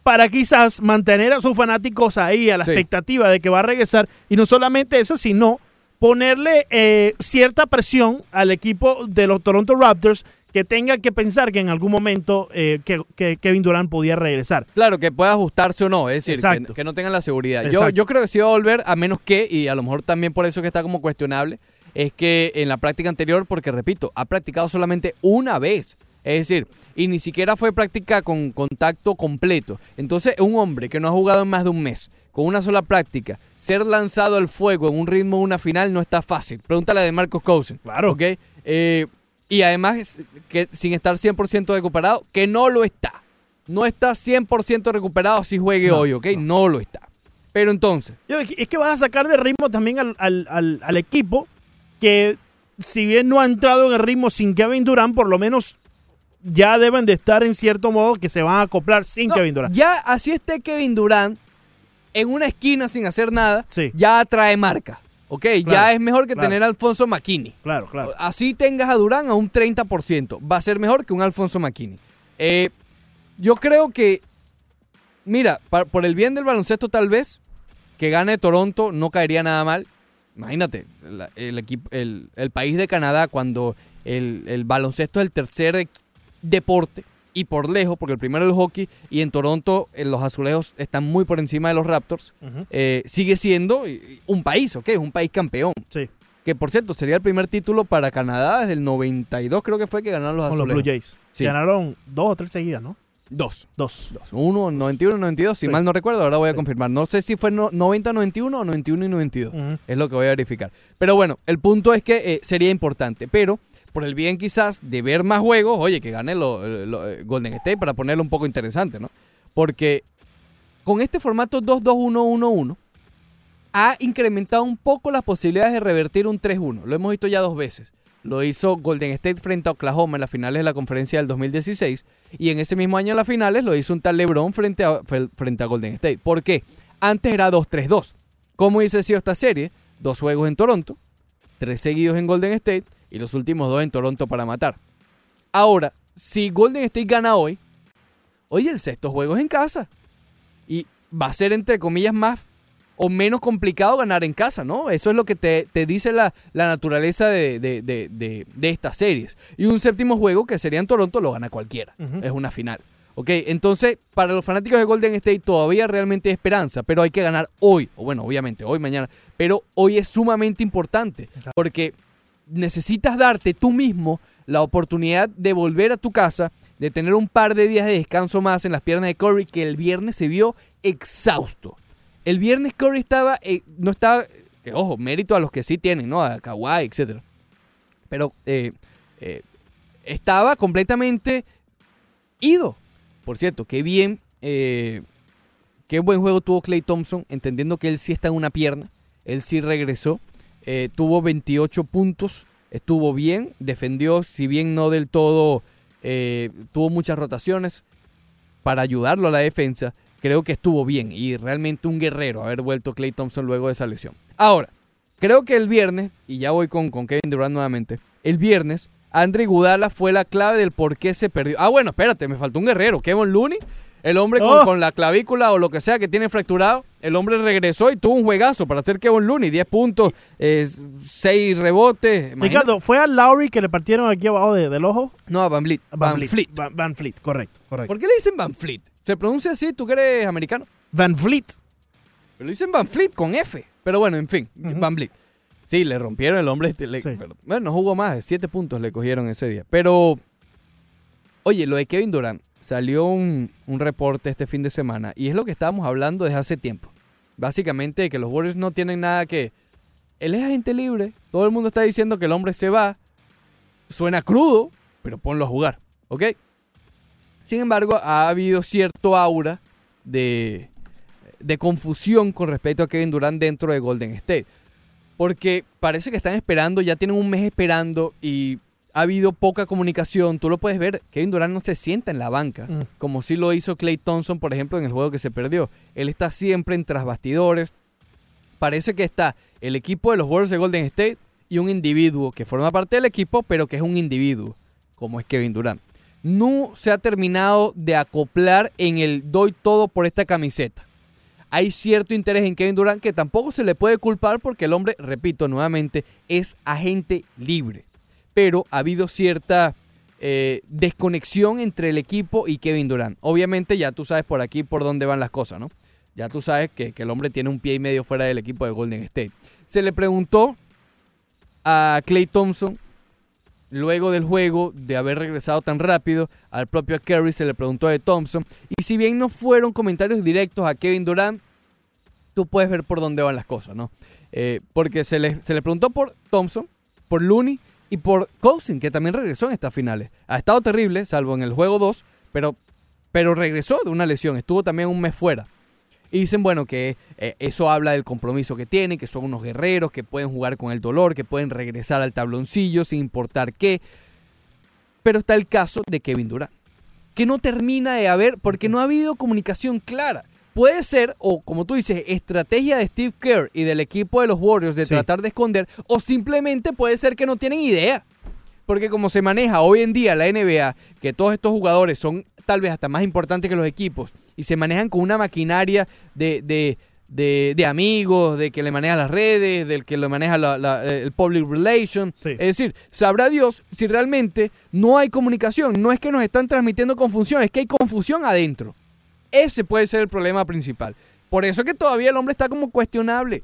para quizás mantener a sus fanáticos ahí a la Sí. expectativa de que va a regresar. Y no solamente eso, sino ponerle eh, cierta presión al equipo de los Toronto Raptors que tenga que pensar que en algún momento eh, que, que Kevin Durant podía regresar. Claro, que pueda ajustarse o no, es decir, que, que no tengan la seguridad. Yo, yo creo que sí va a volver, a menos que, y a lo mejor también por eso que está como cuestionable, es que en la práctica anterior, porque repito, ha practicado solamente una vez. Es decir, y ni siquiera fue práctica con contacto completo. Entonces, un hombre que no ha jugado en más de un mes, con una sola práctica, ser lanzado al fuego en un ritmo de una final no está fácil. Pregúntale de Marcos Cousin. Claro. ¿ok? Eh, y además, que sin estar 100% recuperado, que no lo está. No está 100% recuperado si juegue No, hoy, ¿ok? No. lo está. Pero entonces, Yo, es que vas a sacar de ritmo también al, al- al- al equipo que si bien no ha entrado en el ritmo sin Kevin Durant, por lo menos ya deben de estar en cierto modo que se van a acoplar sin no, Kevin Durant. ya así esté Kevin Durant en una esquina sin hacer nada, Sí. ya atrae marca, ¿ok? ya es mejor que claro. tener a Alfonso McKinney. Claro, claro. Así tengas a Durán a un 30%. Va a ser mejor que un Alfonso McKinney. Eh, yo creo que, mira, por el bien del baloncesto tal vez, que gane Toronto no caería nada mal. Imagínate, la- el, equipo, el, el país de Canadá cuando el, el baloncesto es el tercer deporte y por lejos, porque el primero es el hockey y en Toronto eh, los azulejos están muy por encima de los Raptors, eh, sigue siendo un país, ¿ok? Es un país campeón. Sí, Que por cierto, sería el primer título para Canadá desde el 92, creo que fue que ganaron los con los azulejos. Blue Jays. Sí. Ganaron dos o tres seguidas, ¿no? Dos. Dos. Dos. Uno, 91, 92, si Sí. mal no recuerdo, ahora voy a Sí. confirmar. No sé si fue no- 90, 91 o 91 y 92. Ujú. Es lo que voy a verificar. Pero bueno, el punto es que eh, sería importante. Pero por el bien quizás de ver más juegos, oye, que gane lo- lo- eh, Golden State para ponerlo un poco interesante, ¿no? Porque con este formato 2-2-1-1-1 ha incrementado un poco las posibilidades de revertir un 3-1. Lo hemos visto ya dos veces. Lo hizo Golden State frente a Oklahoma en las finales de la conferencia del 2016. Y en ese mismo año en las finales lo hizo un tal LeBron frente a, fre- frente a Golden State. ¿Por qué? Antes era 2-3-2. ¿Cómo hubiese sido esta serie? Dos juegos en Toronto, tres seguidos en Golden State y los últimos dos en Toronto para matar. Ahora, si Golden State gana hoy, oye, el sexto juego es en casa. Y va a ser, entre comillas, más o menos complicado ganar en casa, ¿no? Eso es lo que te, te dice la, la naturaleza de, de- de- de- estas series. Y un séptimo juego, que sería en Toronto, lo gana cualquiera. Es una final. ¿Ok? Entonces, para los fanáticos de Golden State todavía realmente hay esperanza, pero hay que ganar hoy. O bueno, obviamente, hoy, mañana. Pero hoy es sumamente importante, porque necesitas darte tú mismo la oportunidad de volver a tu casa, de tener un par de días de descanso más en las piernas de Curry, que el viernes se vio exhausto. El viernes Curry estaba, eh, no estaba, que, ojo, mérito a los que sí tienen, ¿no? A Kawhi, etcétera. Pero eh, eh, estaba completamente ido. Por cierto, qué bien, qué buen juego tuvo Clay Thompson, entendiendo que él sí está en una pierna, él sí regresó, tuvo 28 puntos, estuvo bien, defendió, si bien no del todo, tuvo muchas rotaciones para ayudarlo a la defensa, creo que estuvo bien y realmente un guerrero haber vuelto Clay Thompson luego de esa lesión. Ahora, creo que el viernes, y ya voy con, con Kevin Durant nuevamente, el viernes, Andre Gudala fue la clave del por qué se perdió. Ah, bueno, espérate, me faltó un guerrero, Kevin Looney, el hombre con, Oh. con la clavícula o lo que sea que tiene fracturado, el hombre regresó y tuvo un juegazo para hacer Kevin Looney, 10 puntos, 6 rebotes. Imagínate- Ricardo, ¿fue a Lowry que le partieron aquí abajo de- del ojo? No, a Van Vliet. Van, Vliet. Fleet. Van, Van Fleet, correcto, correcto. ¿Por qué le dicen Van Fleet? ¿Se pronuncia así? ¿Tú que eres americano? Van Fleet. Pero dicen Van Fleet con F. Pero bueno, en fin, Van Vliet. Sí, le rompieron el hombre. este, le- Sí. pero, bueno, no jugó más, siete puntos le cogieron ese día. Pero, oye, lo de Kevin Durant, salió un, un reporte este fin de semana y es lo que estábamos hablando desde hace tiempo. Básicamente que los Warriors no tienen nada que... Él es agente libre, todo el mundo está diciendo que el hombre se va, suena crudo, pero ponlo a jugar, ¿ok? Sin embargo, ha habido cierto aura de, de confusión con respecto a Kevin Durant dentro de Golden State. Porque parece que están esperando, ya tienen un mes esperando y ha habido poca comunicación. Tú lo puedes ver, Kevin Durant no se sienta en la banca, Mm. como sí lo hizo Clay Thompson, por ejemplo, en el juego que se perdió. Él está siempre en tras bastidores. Parece que está el equipo de los Warriors de Golden State y un individuo que forma parte del equipo, pero que es un individuo, como es Kevin Durant. No se ha terminado de acoplar en el doy todo por esta camiseta hay cierto interés en Kevin Durant que tampoco se le puede culpar porque el hombre, repito nuevamente, es agente libre. Pero ha habido cierta eh, desconexión entre el equipo y Kevin Durant. Obviamente ya tú sabes por aquí por dónde van las cosas, ¿no? Ya tú sabes que, que el hombre tiene un pie y medio fuera del equipo de Golden State. Se le preguntó a Clay Thompson luego del juego, de haber regresado tan rápido, al propio Curry se le preguntó de Thompson. Y si bien no fueron comentarios directos a Kevin Durant, tú puedes ver por dónde van las cosas, ¿no? Eh, porque se le, se le preguntó por Thompson, por Looney y por Cousin, que también regresó en estas finales. Ha estado terrible, salvo en el juego 2, pero, pero regresó de una lesión, estuvo también un mes fuera. Y dicen, bueno, que eh, eso habla del compromiso que tienen, que son unos guerreros, que pueden jugar con el dolor, que pueden regresar al tabloncillo sin importar qué. Pero está el caso de Kevin Durant, que no termina de haber, porque no ha habido comunicación clara. Puede ser, o como tú dices, estrategia de Steve Kerr y del equipo de los Warriors de tratar de esconder, o simplemente puede ser que no tienen idea. Porque como se maneja hoy en día la NBA, que todos estos jugadores son tal vez hasta más importantes que los equipos y se manejan con una maquinaria de, de, de, de amigos, de que le maneja las redes, del que le maneja la- la- el public relation. Es decir, sabrá Dios si realmente no hay comunicación. No es que nos están transmitiendo confusión, es que hay confusión adentro. Ese puede ser el problema principal. Por eso que todavía el hombre está como cuestionable.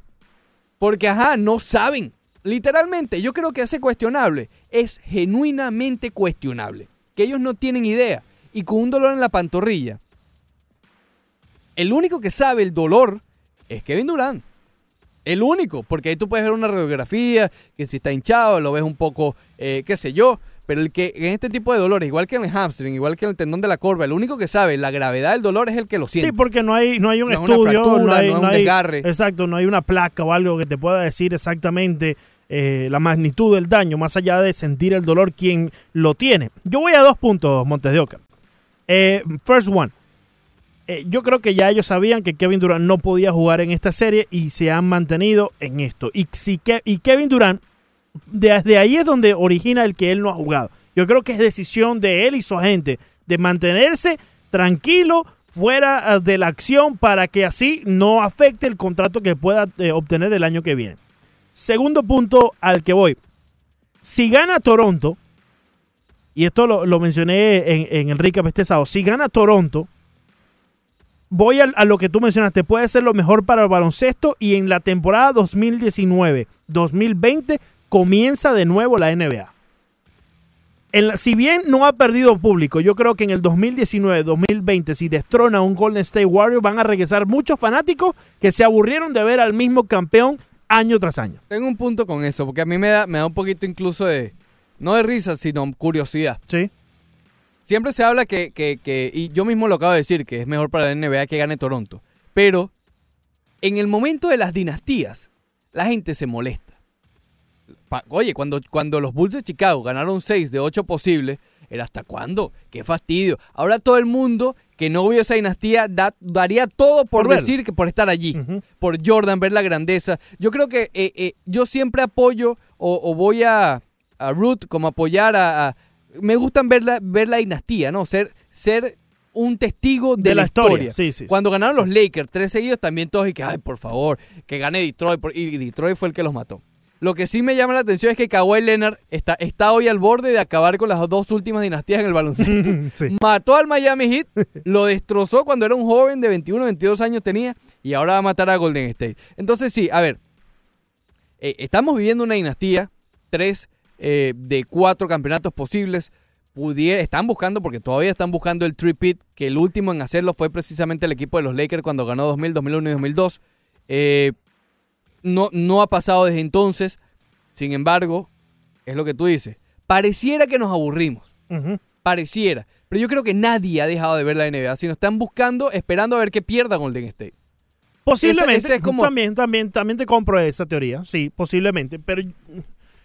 Porque, ajá, no saben. Literalmente, yo creo que ese cuestionable es genuinamente cuestionable. Que ellos no tienen idea. Y con un dolor en la pantorrilla. El único que sabe el dolor es Kevin Durant. El único, porque ahí tú puedes ver una radiografía, que si está hinchado, lo ves un poco, eh, qué sé yo. Pero el que en este tipo de dolores, igual que en el hamstring, igual que en el tendón de la corva, el único que sabe la gravedad del dolor es el que lo siente. Sí, porque no hay, no hay un No es una estudio, fractura, no hay, no es un hay- desgarre. Exacto, no hay una placa o algo que te pueda decir exactamente eh, la magnitud del daño, más allá de sentir el dolor quien lo tiene. Yo voy a dos puntos, Montes de Oca. Eh, first one. Eh, yo creo que ya ellos sabían que Kevin Durant no podía jugar en esta serie y se han mantenido en esto. Y, si Ke- y Kevin Durant, desde ahí es donde origina el que él no ha jugado. Yo creo que es decisión de él y su agente de mantenerse tranquilo fuera eh, de la acción para que así no afecte el contrato que pueda eh, obtener el año que viene. Segundo punto al que voy. Si gana Toronto, y esto lo, mencioné en, en este sábado, si gana Toronto, voy a, lo que tú mencionaste, puede ser lo mejor para el baloncesto y en la temporada 2019-2020 comienza de nuevo la NBA. Si bien no ha perdido público, yo creo que en el 2019-2020, si destrona un Golden State Warrior, van a regresar muchos fanáticos que se aburrieron de ver al mismo campeón año tras año. Tengo un punto con eso, porque a mí me da, me da un poquito incluso de, no de risa, sino curiosidad. Sí. Siempre se habla que, que, que, y yo mismo lo acabo de decir, que es mejor para la NBA que gane Toronto. Pero en el momento de las dinastías, la gente se molesta. Pa- Oye, cuando, cuando los Bulls de Chicago ganaron 6 de 8 posibles, era hasta cuándo? Qué fastidio. Ahora todo el mundo que no vio esa dinastía da- daría todo por, decir que por estar allí, por Jordan, ver la grandeza. Yo creo que eh, eh, yo siempre apoyo o, o voy a, a Ruth como apoyar a, a- me gustan ver la, ver la dinastía, ¿no? Ser, ser un testigo de, la, historia. Sí, sí. Cuando ganaron los Lakers, tres seguidos, también todos y que, ay, por favor, que gane Detroit. por- Y Detroit fue el que los mató. Lo que sí me llama la atención es que Kawhi Leonard está, está hoy al borde de acabar con las dos últimas dinastías en el baloncesto. [laughs] Mató al Miami Heat, lo destrozó cuando era un joven de 21, 22 años tenía y ahora va a matar a Golden State. Entonces sí, a ver, eh, estamos viviendo una dinastía, tres eh, de cuatro campeonatos posibles. Pudiera, están buscando, porque todavía están buscando el tripit, que el último en hacerlo fue precisamente el equipo de los Lakers cuando ganó 2000, 2001 y 2002. Eh, no, no ha pasado desde entonces. Sin embargo, es lo que tú dices. Pareciera que nos aburrimos. Pareciera. Pero yo creo que nadie ha dejado de ver la NBA, sino están buscando, esperando a ver qué pierda Golden State. Posiblemente. Ese- ese es como- también, también, también te compro esa teoría, sí, posiblemente. Pero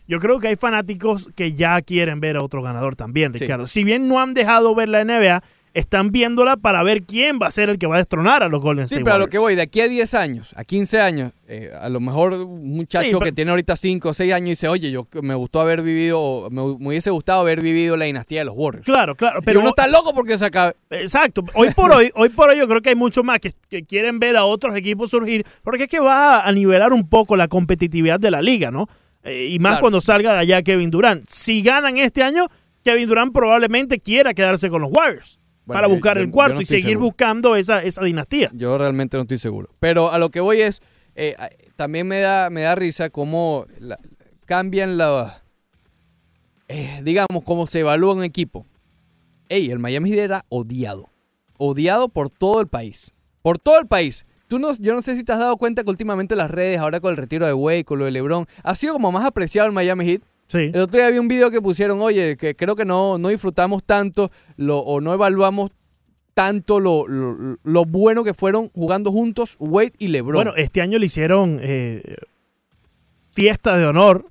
Yo creo que hay fanáticos que ya quieren ver a otro ganador también, Sí. Ricardo. Si bien no han dejado ver la NBA, están viéndola para ver quién va a ser el que va a destronar a los Golden Sí, State pero a lo que voy, de aquí a 10 años, a 15 años, eh, a lo mejor un muchacho Sí, pero- que tiene ahorita 5 o 6 años dice, oye, yo me gustó haber vivido, me, me hubiese gustado haber vivido la dinastía de los Warriors. Claro, claro. Pero Pero uno está loco porque se acabe. Exacto. Hoy por [laughs] hoy, hoy por hoy yo creo que hay muchos más que, que quieren ver a otros equipos surgir, porque es que va a nivelar un poco la competitividad de la liga, ¿no? Eh, y más Claro. cuando salga de allá Kevin Durant. Si ganan este año, Kevin Durant probablemente quiera quedarse con los Warriors Bueno, para buscar yo- el cuarto no y seguir seguro. buscando esa, esa dinastía. Yo realmente no estoy seguro. Pero a lo que voy es, eh, también me da, me da risa cómo la- cambian la, eh, digamos, cómo se evalúa un equipo. Ey, el Miami Heat era odiado. Odiado por todo el país. Por todo el país. Tú no, yo no sé si te has dado cuenta que últimamente las redes, ahora con el retiro de Wade, con lo de LeBron, ha sido como más apreciado el Miami Heat. Sí. El otro día vi un video que pusieron, oye, que creo que no, no disfrutamos tanto lo, o no evaluamos tanto lo, lo, lo bueno que fueron jugando juntos Wade y LeBron. Bueno, este año le hicieron eh, fiesta de honor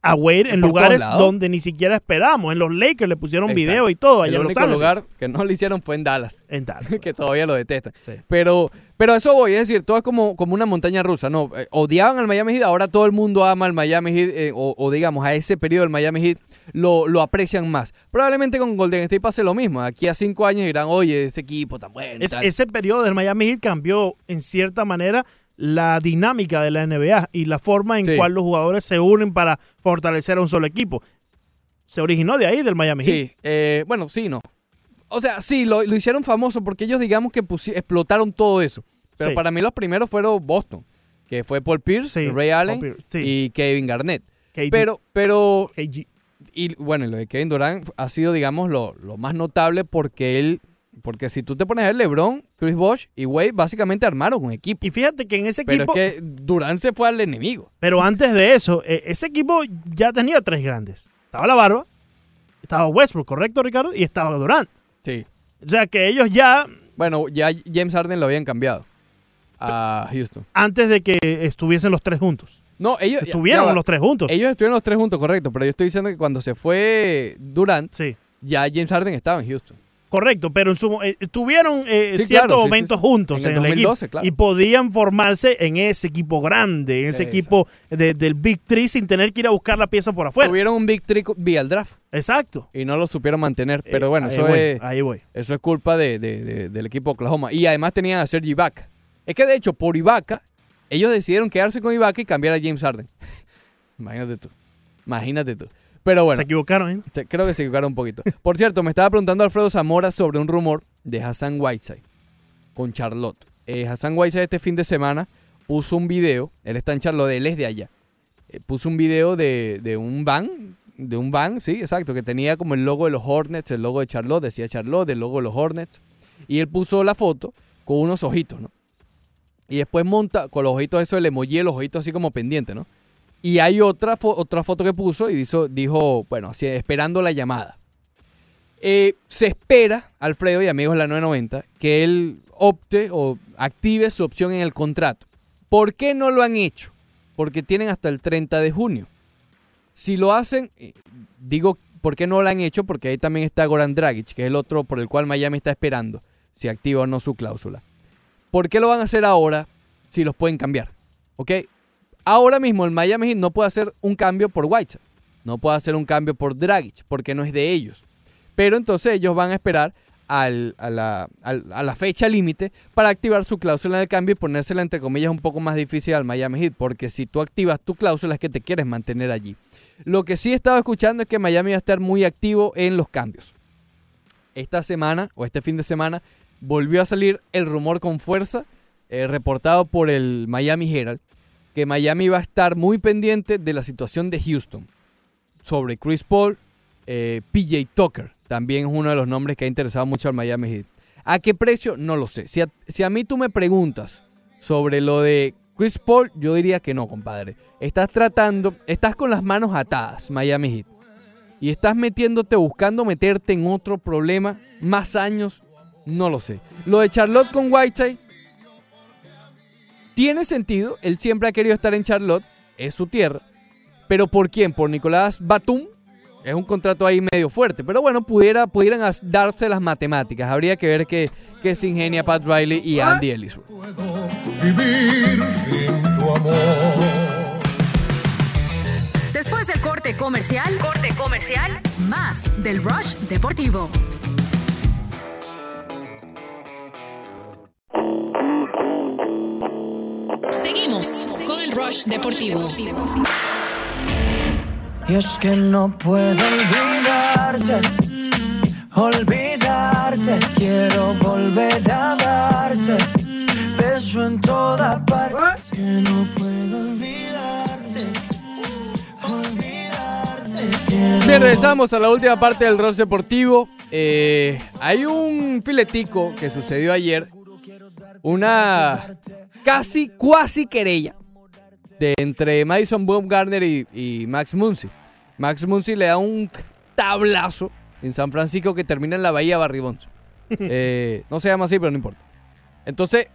a Wade en lugares donde ni siquiera esperamos. En los Lakers le pusieron Exacto. video y todo allá El en único lugar que no lo hicieron fue en Dallas. En Dallas. [laughs] que todavía lo detestan. Pero, pero a eso voy, es decir, todo es como, como una montaña rusa, ¿no? Eh, odiaban al Miami Heat, ahora todo el mundo ama al Miami Heat, eh, o, o digamos, a ese periodo del Miami Heat lo, lo aprecian más. Probablemente con Golden State pase lo mismo. Aquí a cinco años dirán, oye, ese equipo tan bueno. Es- tal". ese periodo del Miami Heat cambió en cierta manera la dinámica de la NBA y la forma en Sí. cual los jugadores se unen para fortalecer a un solo equipo. Se originó de ahí, del Miami Heat. Sí, eh, bueno, sí, no. O sea, sí, lo, lo hicieron famoso porque ellos, digamos que explotaron todo eso. Pero Sí. para mí los primeros fueron Boston, que fue Paul Pierce, Ray Allen Pierce, y Kevin Garnett. KG. Pero, pero, KG. y bueno, lo de Kevin Durant ha sido, digamos, lo, lo más notable porque él, porque si tú te pones a ver LeBron, Chris Bosh y Wade, básicamente armaron un equipo. Y fíjate que en ese Pero equipo. es que Durant se fue al enemigo. Pero antes de eso, eh, ese equipo ya tenía tres grandes. Estaba la barba, estaba Westbrook, ¿correcto, Ricardo? Y estaba Durant. Sí. O sea que ellos ya, Bueno, ya James Harden lo habían cambiado a Houston. antes de que estuviesen los tres juntos. No, ellos Estuvieron ya los tres juntos. Ellos estuvieron los tres juntos, correcto. Pero yo estoy diciendo que cuando se fue Durant, ya James Harden estaba en Houston. Correcto, pero en su, eh, tuvieron eh, Sí, ciertos claro, momentos sí, sí. juntos En en, el el 2012, equipo claro. y podían formarse en ese equipo grande, en ese Exacto. equipo de- del Big Three sin tener que ir a buscar la pieza por afuera. Tuvieron un Big Trick vía el draft. Exacto. Y no lo supieron mantener. Pero Eh, bueno, ahí eso voy, es. ahí voy. Eso es culpa de, de- de- del equipo Oklahoma. Y además tenían a Sergi Ibaka. Es que de hecho, por Ibaka, ellos decidieron quedarse con Ibaka y cambiar a James Harden. [laughs] Imagínate tú. Imagínate tú. Pero bueno. Se equivocaron, ¿eh? Creo que se equivocaron un poquito. Por cierto, me estaba preguntando Alfredo Zamora sobre un rumor de Hassan Whiteside con Charlotte. Eh, Hassan Whiteside este fin de semana puso un video, él está en Charlotte, él es de allá. Eh, puso un video de, de un van, de un van, sí, exacto, que tenía como el logo de los Hornets, el logo de Charlotte, decía Charlotte, el logo de los Hornets. Y él puso la foto con unos ojitos, ¿no? Y después monta con los ojitos eso el emoji, los ojitos así como pendiente, ¿no? Y hay otra, otra foto que puso y dijo, dijo bueno, así, esperando la llamada. Eh, se espera, Alfredo y amigos de la 990, que él opte o active su opción en el contrato. ¿Por qué no lo han hecho? Porque tienen hasta el 30 de junio. Si lo hacen, eh, digo, ¿por qué no lo han hecho? Porque ahí también está Goran Dragic, que es el otro por el cual Miami está esperando si activa o no su cláusula. ¿Por qué lo van a hacer ahora si los pueden cambiar? ¿Ok? Ahora mismo el Miami Heat no puede hacer un cambio por Whiteside. No puede hacer un cambio por Dragic porque no es de ellos. Pero entonces ellos van a esperar a, la, fecha límite para activar su cláusula el cambio y ponérsela entre comillas un poco más difícil al Miami Heat. Porque si tú activas tu cláusula es que te quieres mantener allí. Lo que sí he estado escuchando es que Miami va a estar muy activo en los cambios. Esta semana o este fin de semana volvió a salir el rumor con fuerza eh, reportado por el Miami Herald que Miami va a estar muy pendiente de la situación de Houston sobre Chris Paul, eh, PJ Tucker, también es uno de los nombres que ha interesado mucho al Miami Heat. ¿A qué precio? No lo sé. Si a, si a mí tú me preguntas sobre lo de Chris Paul, yo diría que no, compadre. Estás tratando, estás con las manos atadas, Miami Heat. Y estás metiéndote, buscando meterte en otro problema, más años, no lo sé. Lo de Charlotte con Whiteside, tiene sentido. Él siempre ha querido estar en Charlotte, es su tierra. ¿Pero por quién? Por Nicolás Batum. Es un contrato ahí medio fuerte. Pero bueno, pudiera, pudieran darse las matemáticas. Habría que ver qué, qué se ingenia Pat Riley y Andy amor. Después del corte comercial, corte comercial, más del Rush Deportivo. Seguimos con el Rush Deportivo. Y es que no puedo olvidarte, olvidarte. Quiero volver a darte beso en toda parte. Es que no puedo olvidarte, olvidarte. Quiero Bien, regresamos a la última parte del Ross Deportivo. Eh, hay un filetico que sucedió ayer. Una casi, cuasi querella de entre Madison Baumgartner y, y Max Muncy. Max Muncy le da un tablazo en San Francisco que termina en la Bahía Barribonzo. [laughs] Eh, no se llama así, pero no importa. Entonces,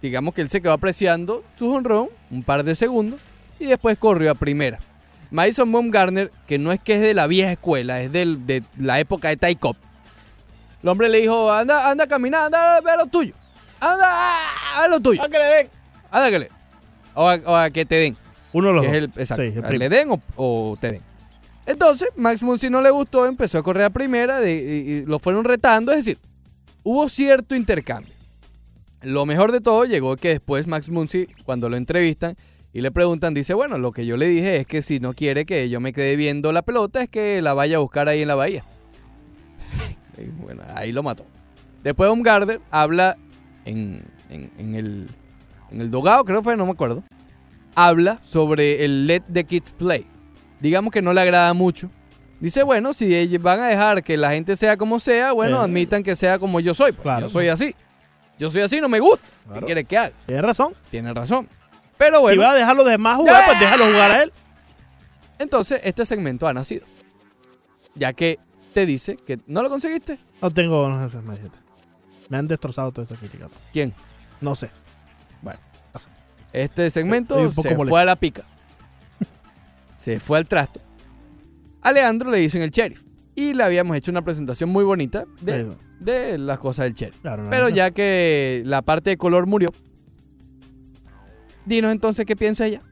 digamos que él se quedó apreciando su honrón un par de segundos y después corrió a primera. Madison Baumgartner, que no es que es de la vieja escuela, es del- de la época de Ty Cobb. El hombre le dijo, anda, anda, camina, anda, ve lo tuyo. Anda, ah, ve lo tuyo. A que le den. Anda que le. O a, o a que te den. Uno de los Que es dos. el- exacto, Sí, el a le den o, o te den. Entonces, Max Muncy no le gustó, empezó a correr a primera, de- y, y lo fueron retando, es decir, hubo cierto intercambio. Lo mejor de todo llegó que después Max Muncy, cuando lo entrevistan y le preguntan, dice, bueno, lo que yo le dije es que si no quiere que yo me quede viendo la pelota, es que la vaya a buscar ahí en la bahía. Y [laughs] bueno, ahí lo mató. Después Baumgartner habla en, en- en el, en el dogado, creo que fue, no me acuerdo. Habla sobre el let the kids play. Digamos que no le agrada mucho. Dice, bueno, si ellos van a dejar que la gente sea como sea, bueno, Eh. admitan que sea como yo soy. pues. Claro. Yo soy así. Yo soy así, no me gusta. ¿Qué quiere que haga? Tiene razón. Tiene razón. Pero bueno. Si va a dejar los demás jugar, pues déjalo jugar a él. Entonces, este segmento ha nacido. Ya que te dice que no lo conseguiste. No tengo. no sé, imagínate. Me han destrozado todo esto aquí, Ricardo. ¿Quién? No sé. Bueno, este segmento se molesto. fue a la pica. se fue al trasto. A Leandro le dicen el sheriff. Y le habíamos hecho una presentación muy bonita de, las cosas del sheriff. Claro, no, Pero no. ya que la parte de color murió, dinos entonces qué piensa ella.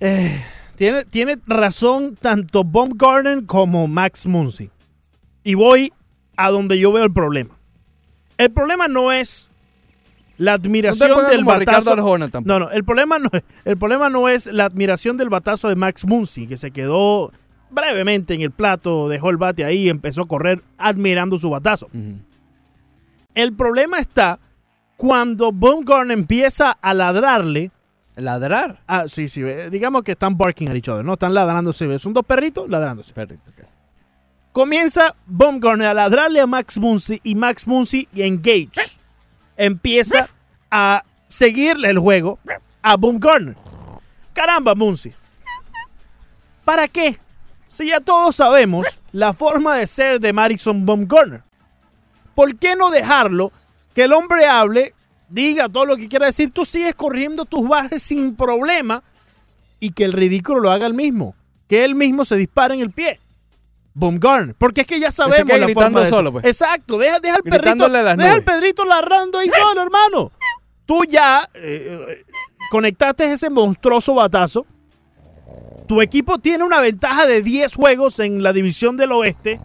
Eh, tiene, tiene razón tanto Baumgarten como Max Muncy. Y voy a donde yo veo el problema. El problema no es la admiración del batazo. No, no, el problema no, el problema no es la admiración del batazo de Max Muncy, que se quedó brevemente en el plato, dejó el bate ahí y empezó a correr admirando su batazo. El problema está cuando Baumgarten empieza a ladrarle. ¿Ladrar? Ah, sí, sí. Digamos que están barking at each other, ¿no? Están ladrándose. Son dos perritos ladrándose. Perrito, Comienza Baumgartner a ladrarle a Max Muncy y Max Muncy engage. Empieza a seguirle el juego a Baumgartner. Caramba, Muncy. ¿Para qué? Si ya todos sabemos la forma de ser de Madison Baumgartner. ¿Por qué no dejarlo que el hombre hable, diga todo lo que quiera decir? Tú sigues corriendo tus bases sin problema y que el ridículo lo haga él mismo. Que él mismo se dispare en el pie. Baumgartner. Porque es que ya sabemos quede la gritando forma de solo, pues. Exacto, deja, deja el perrito. Deja el nubes. pedrito ladrando ahí solo, hermano. Tú ya eh, eh, conectaste ese monstruoso batazo. Tu equipo tiene una ventaja de 10 juegos en la división del oeste.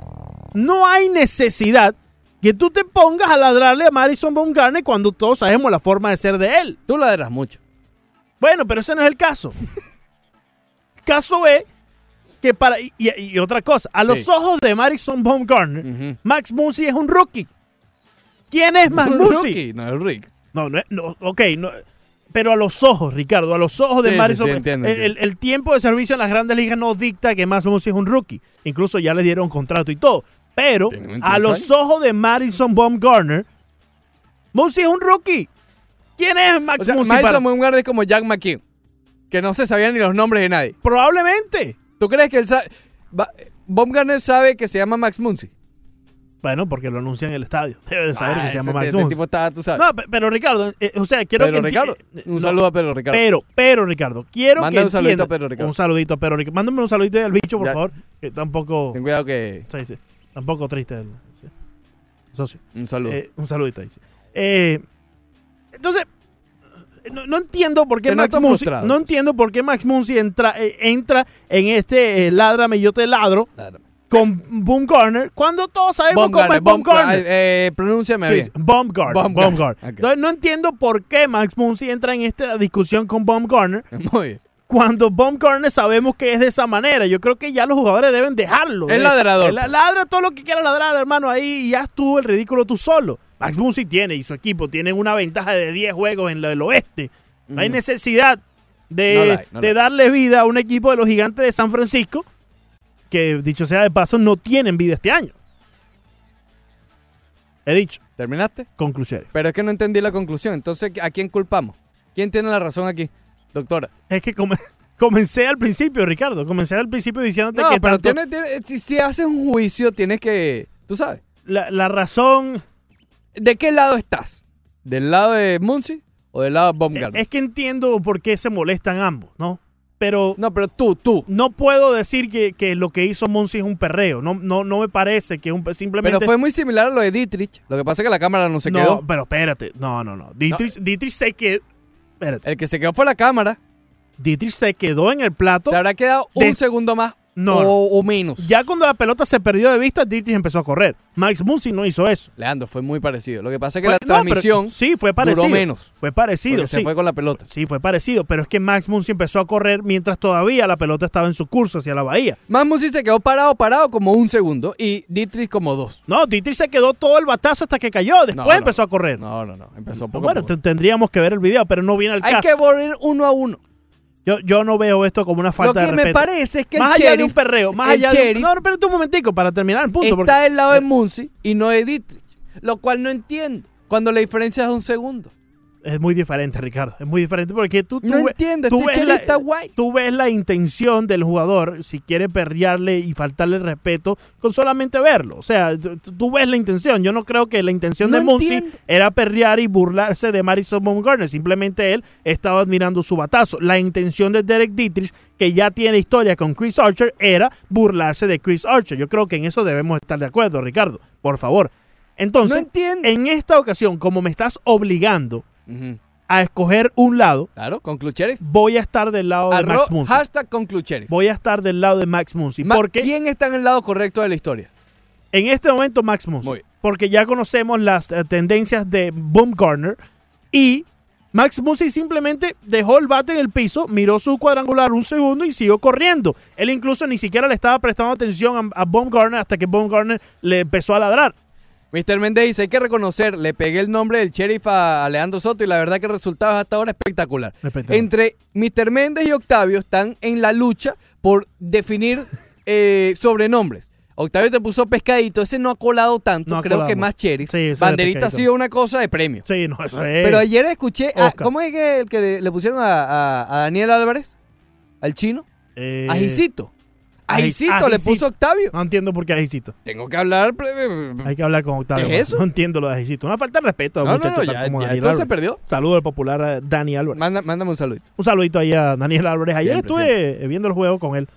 No hay necesidad que tú te pongas a ladrarle a Madison Baumgartner cuando todos sabemos la forma de ser de él. Tú ladras mucho. Bueno, pero ese no es el caso. [laughs] Caso es que para. Y, y otra cosa, a los Sí. ojos de Madison Baumgartner, Max Muncy es un rookie. ¿Quién es [laughs] Max Un Muncy? no es Rick. No, no, no, ok, no, pero a los ojos, Ricardo, a los ojos de Sí, Madison. sí, entiendo, el, el- el tiempo de servicio en las grandes ligas no dicta que Max Muncy es un rookie. Incluso ya le dieron contrato y todo. Pero Tiene 28 a los ojos de Madison Baumgartner, Muncy es un rookie. ¿Quién es Max O sea, Muncy? Madison para- Baumgartner es como Jack McKeon. Que no se sabían ni los nombres de nadie. Probablemente. ¿Tú crees que él sabe? Baumgartner sabe que se llama Max Muncy? Bueno, porque lo anuncian en el estadio. [laughs] Debe de saber Ah, que se llama Max ese Muncy. tipo está, tú sabes. No, pe- pero Ricardo, eh, o sea, quiero Pedro que enti- Ricardo. eh, Un no, saludo a Pedro Ricardo. Pero, pero Ricardo, quiero Manda que un saludito a Pedro Ricardo. Un saludito a Pedro Ricardo. Mándame un saludito al bicho, por Ya. favor. Que tampoco. Ten cuidado que. Sí, sí. Tampoco triste. el- sí. Sí. Un saludo. Eh, un saludito ahí. sí. Eh, entonces, no, no entiendo por qué Max Muncy, no entiendo por qué Max Muncy entra, eh, entra en este eh, ládrame yo te ladro con Boom Corner cuando todos sabemos cómo es Boom Corner. Eh, pronúnciame bien. Baumgart, Baumgart. Baumgart. Ok. Entonces no entiendo por qué Max Muncy entra en esta discusión con Baumgartner [laughs] Muy bien. cuando Baumgartner sabemos que es de esa manera. Yo creo que ya los jugadores deben dejarlo. Es Eh, ladrador. eh, Ladra todo lo que quiera ladrar, hermano, ahí y haz tú el ridículo tú solo. Max Muncy tiene y su equipo tienen una ventaja de 10 juegos en del oeste. No hay Mm. necesidad de, No no darle vida a un equipo de los gigantes de San Francisco que, dicho sea de paso, no tienen vida este año. He dicho. ¿Terminaste? Conclusiones. Pero es que no entendí la conclusión. Entonces, ¿a quién culpamos? ¿Quién tiene la razón aquí? Doctora. Es que come- [laughs] comencé al principio, Ricardo. Comencé al principio diciéndote No, que pero tanto- tiene- tiene- si, si haces un juicio, tienes que. Tú sabes. la, la razón. ¿De qué lado estás? ¿Del lado de Muncy o del lado de Baumgartner? Es que entiendo por qué se molestan ambos, ¿no? Pero. No, pero tú, tú. No puedo decir que, que lo que hizo Monsi es un perreo. No, no, no me parece que es un pe- simplemente. Pero fue muy similar a lo de Dietrich. Lo que pasa es que la cámara no se no, quedó. pero espérate. No, no, no. Dietrich, Dietrich se quedó. Espérate. El que se quedó fue la cámara. Dietrich se quedó en el plato. Se habrá quedado de- un segundo más No, o, o menos. Ya cuando la pelota se perdió de vista, Dietrich empezó a correr. Max Muncy no hizo eso. Leandro, fue muy parecido. Lo que pasa es que Fue- la no, pero- transmisión sí, fue parecido. duró menos. Fue parecido, sí. se fue con la pelota. Sí, fue parecido, pero es que Max Muncy empezó a correr mientras todavía la pelota estaba en su curso hacia la bahía. Más Muncy se quedó parado, parado como un segundo y Dietrich como dos. No, Dietrich se quedó todo el batazo hasta que cayó, después No, no. empezó a correr. No, no, no. Empezó poco a bueno, poco. tendríamos que ver el video, pero no viene al Hay caso. que volver uno a uno. Yo, yo no veo esto como una falta Lo de que me respeto. parece es que el más allá de un perreo, más allá de un- No, espérate un momentico para terminar el punto. porque- Está del lado de Muncy y no de Dietrich. Lo cual no entiendo. Cuando la diferencia es un segundo. Es muy diferente, Ricardo. Es muy diferente porque tú, tú No entiendo, tú este ves la- está guay. Tú ves la intención del jugador si quiere perrearle y faltarle respeto con solamente verlo. O sea, tú, ves la intención. Yo no creo que la intención No de Muncy era perrear y burlarse de Madison Bumgarner. Simplemente él estaba admirando su batazo. La intención de Derek Dietrich, que ya tiene historia con Chris Archer, era burlarse de Chris Archer. Yo creo que en eso debemos estar de acuerdo, Ricardo. Por favor. Entonces, No en esta ocasión, como me estás obligando A escoger un lado, Claro, con Clucheris. voy a estar del lado de Max Muncy. hashtag con Clucheris. Voy a estar del lado de Max Muncy. Ma- Porque ¿Quién está en el lado correcto de la historia? en este momento Max Muncy. Porque ya conocemos las eh, tendencias de Baumgartner y Max Muncy simplemente dejó el bate en el piso, miró su cuadrangular un segundo y siguió corriendo. Él incluso ni siquiera le estaba prestando atención a, a Baumgartner hasta que Baumgartner le empezó a ladrar. Mr. Méndez dice, hay que reconocer, le pegué el nombre del sheriff a, Leandro Soto y la verdad que el resultado es hasta ahora espectacular. Espectacular. Entre Mr. Méndez y Octavio están en la lucha por definir [laughs] eh, sobrenombres. Octavio te puso pescadito, ese no ha colado tanto, No ha creo colado que más sheriff. Sí, Banderita ha sido una cosa de premio. Sí, no, eso es. Pero ayer escuché, a-. ¿cómo es que el que le, le pusieron a, a- a Daniel Álvarez? ¿Al chino? Eh, a Jicito. A Aj- Jicito a le puso Octavio. No entiendo por qué Ajicito. Tengo que hablar. Hay que hablar con Octavio. ¿Qué es eso? No entiendo lo de Ajicito. Una falta de respeto a un No, no, muchacho no, ya- como ya Daniel se perdió. Saludo al popular a Dani Álvarez. Manda- mándame un saludito. Un saludito ahí a Daniel Álvarez. Ayer Siempre, estuve eh, viendo el juego con él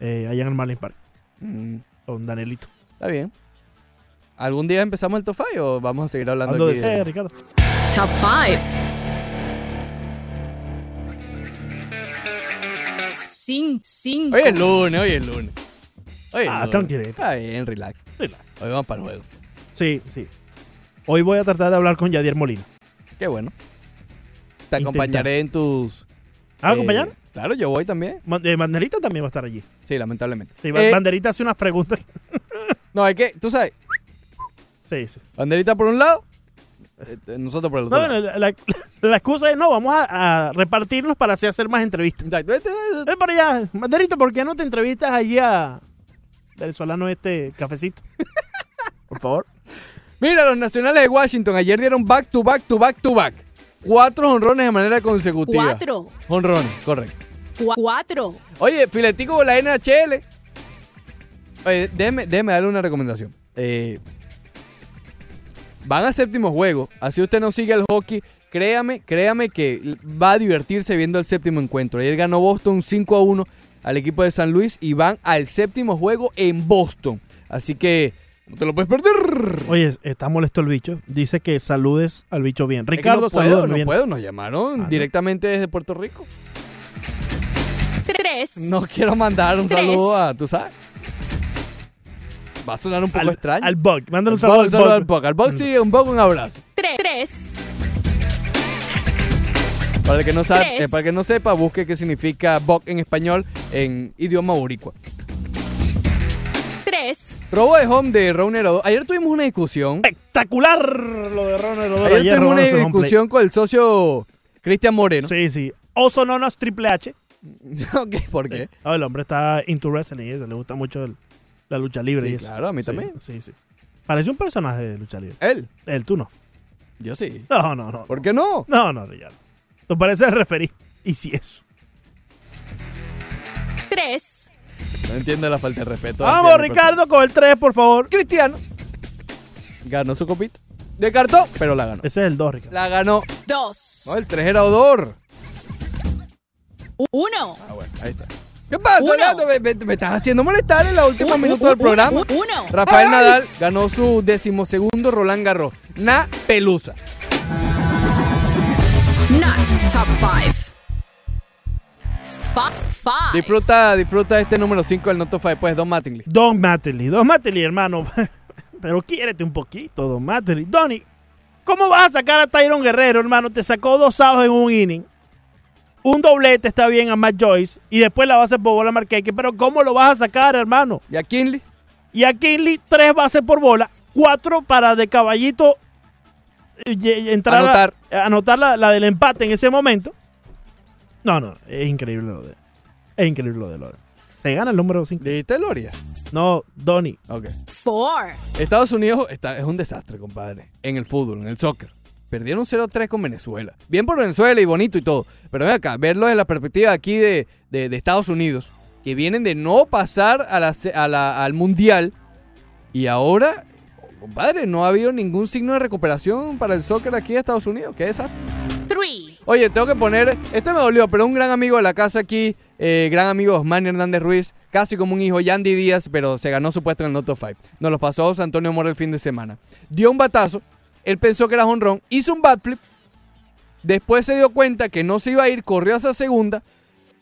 eh, allá en el Marlins Park. Mm, Con Danielito. está bien. ¿Algún día empezamos el top five o vamos a seguir hablando Cuando aquí? de- Ricardo. Top 5. 5. Hoy es lunes, hoy es lunes. Hoy es Ah, lunes. tranquilito. Está bien, relax. Relax. Hoy vamos para el juego. Sí, sí. Hoy voy a tratar de hablar con Yadier Molina. Qué bueno. Te Intentar. acompañaré en tus... ¿Ah, eh, acompañar? Claro, yo voy también. Eh, Banderita también va a estar allí. Sí, lamentablemente. Sí, Eh, Banderita hace unas preguntas. no, hay que, tú sabes, Sí, sí. banderita por un lado, nosotros por el otro No, la, la- la excusa es no, vamos a, a repartirnos para así hacer más entrevistas. Exacto. Este- este- Ven para allá. Banderita, ¿por qué no te entrevistas allí a venezolano este cafecito? [laughs] Por favor. Mira, los nacionales de Washington ayer dieron back to back to back to back. Cuatro honrones de manera consecutiva. Cuatro. Honrones, correcto. Cuatro. Oye, filetico con la NHL. Oye, déjeme, déjeme darle una recomendación. Eh, van a séptimo juego. Así usted no sigue el hockey. Créame, créame que va a divertirse viendo el séptimo encuentro. Ayer ganó Boston 5 a 1 al equipo de San Luis y van al séptimo juego en Boston. Así que no te lo puedes perder. Oye, está molesto el bicho. Dice que saludes al bicho bien. Es que Ricardo, no puedo, no bien. puedo, nos llamaron Ah, ¿no? directamente desde Puerto Rico. Tres. No quiero mandar un Tres. saludo a, tú sabes. Va a sonar un poco extraño. Al Bug. Mándale un Al saludo Bug, al Bug. al Bug. Al Bug sí, un Bug, un abrazo. Tres. Tres. Para el que no sabe, Tres. eh, para el que no sepa, busque qué significa Bug en español en idioma boricua. Tres. Robo de home de Odo. Ayer tuvimos una discusión. Espectacular lo de Ronald Odor. Ayer, Ayer tuvimos una discusión con el socio Cristian Moreno. Sí, sí. Oso Nonos Triple H. [laughs] Ok, ¿Por qué? No, el hombre está into wrestling y eso. Le gusta mucho el- la lucha libre Sí, y eso. claro, a mí también. Sí, sí. Parece un personaje de lucha libre. Él. Él, tú no. Yo sí. No, no, no. ¿Por qué no? No, no, ya no. Tú pareces el referí. [laughs] Y si eso. Tres. No entiendo la falta de respeto. Vamos, Ricardo, con el 3, por favor. Cristiano. Ganó su copita. De cartón, pero la ganó. Ese es el 2, Ricardo. La ganó. Dos. No, el 3 era Odor. Uno. Ah, bueno, ahí está. ¿Qué pasa, Uno. Me, me- me estás haciendo molestar en los últimos Un- minutos un- del programa. un- uno. Rafael Ay. Nadal ganó su decimosegundo Roland Garros. Na Pelusa. Not top five. Fi- five. Disfruta, disfruta este número 5 del Noto 5, pues, Don Mattingly. Don Mattingly. Don Mattingly, hermano. [laughs] Pero quiérete un poquito, Don Mattingly. Donny, ¿cómo vas a sacar a Tyron Guerrero, hermano? Te sacó dos sábados en un inning. Un doblete está bien a Matt Joyce. Y después la base por bola a Marqueque. Pero ¿cómo lo vas a sacar, hermano? ¿Y a Kinley? Y a Kinley, tres bases por bola. Cuatro para de caballito eh, y- y entrar a- Anotar. a anotar la, la del empate en ese momento. No, no, es increíble lo de. Es increíble lo de Lore. Se gana el número 5. ¿Dijiste Loria? No, Donny. Ok. Four. Estados Unidos está, es un desastre, compadre. En el fútbol, en el soccer. Perdieron 0-3 con Venezuela. Bien por Venezuela y bonito y todo. Pero ven acá, verlo desde la perspectiva aquí de, de- de Estados Unidos, que vienen de no pasar a la se- a la- al Mundial. Y ahora, compadre, no ha habido ningún signo de recuperación para el soccer aquí de Estados Unidos. Qué desastre. Three. Oye, tengo que poner. Este me dolió, pero un gran amigo de la casa aquí, eh, gran amigo Osmani Hernández Ruiz, casi como un hijo, Yandy Díaz, pero se ganó su puesto en el Noto 5. Nos lo pasó José Antonio Mora el fin de semana. Dio un batazo, él pensó que era honrón, hizo un bat flip, después se dio cuenta que no se iba a ir, corrió hacia segunda,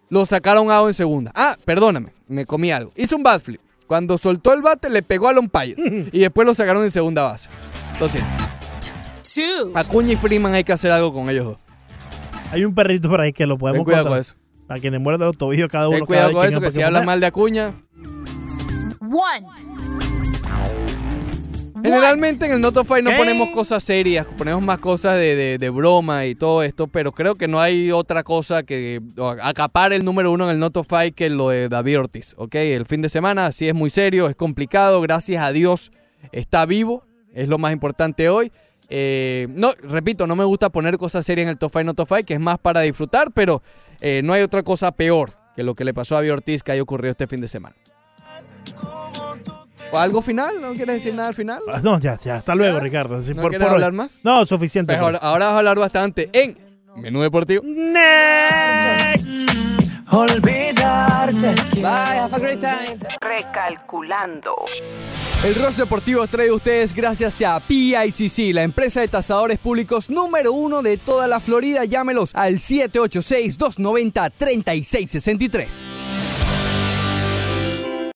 lo sacaron out en segunda. Ah, perdóname, me comí algo. Hizo un bat flip. Cuando soltó el bate, le pegó al umpire [laughs] y después lo sacaron en segunda base. Entonces. Acuña y Freeman hay que hacer algo con ellos dos. Hay un perrito por ahí que lo podemos Ten cuidado contar. con eso. Para que le muerda los tobillos cada uno. Ten cuidado cada con quien eso, que si hablas mal de Acuña. One. Generalmente en el Notify no ¿Qué? ponemos cosas serias, ponemos más cosas de, de- de broma y todo esto, pero creo que no hay otra cosa que acapar el número uno en el Notify que lo de David Ortiz, ¿ok? El fin de semana sí es muy serio, es complicado, gracias a Dios está vivo, es lo más importante hoy. Eh, no, repito, no me gusta poner cosas serias en el Top 5 No Top 5, que es más para disfrutar, pero eh, no hay otra cosa peor que lo que le pasó a David Ortiz que haya ocurrido este fin de semana. ¿O ¿Algo final? ¿No quieres decir nada al final? Ah, No, ya, ya. Hasta luego, Ricardo. Sí, ¿No por- quieres por hoy. hablar más? No, suficiente. Pues ahora, ahora vas a hablar bastante en Menú Deportivo. Olvidarte. Bye, have a great time. Recalculando. El Rush Deportivo trae a ustedes gracias a PICC, la empresa de tasadores públicos número uno de toda la Florida. Llámelos al 786-290-3663.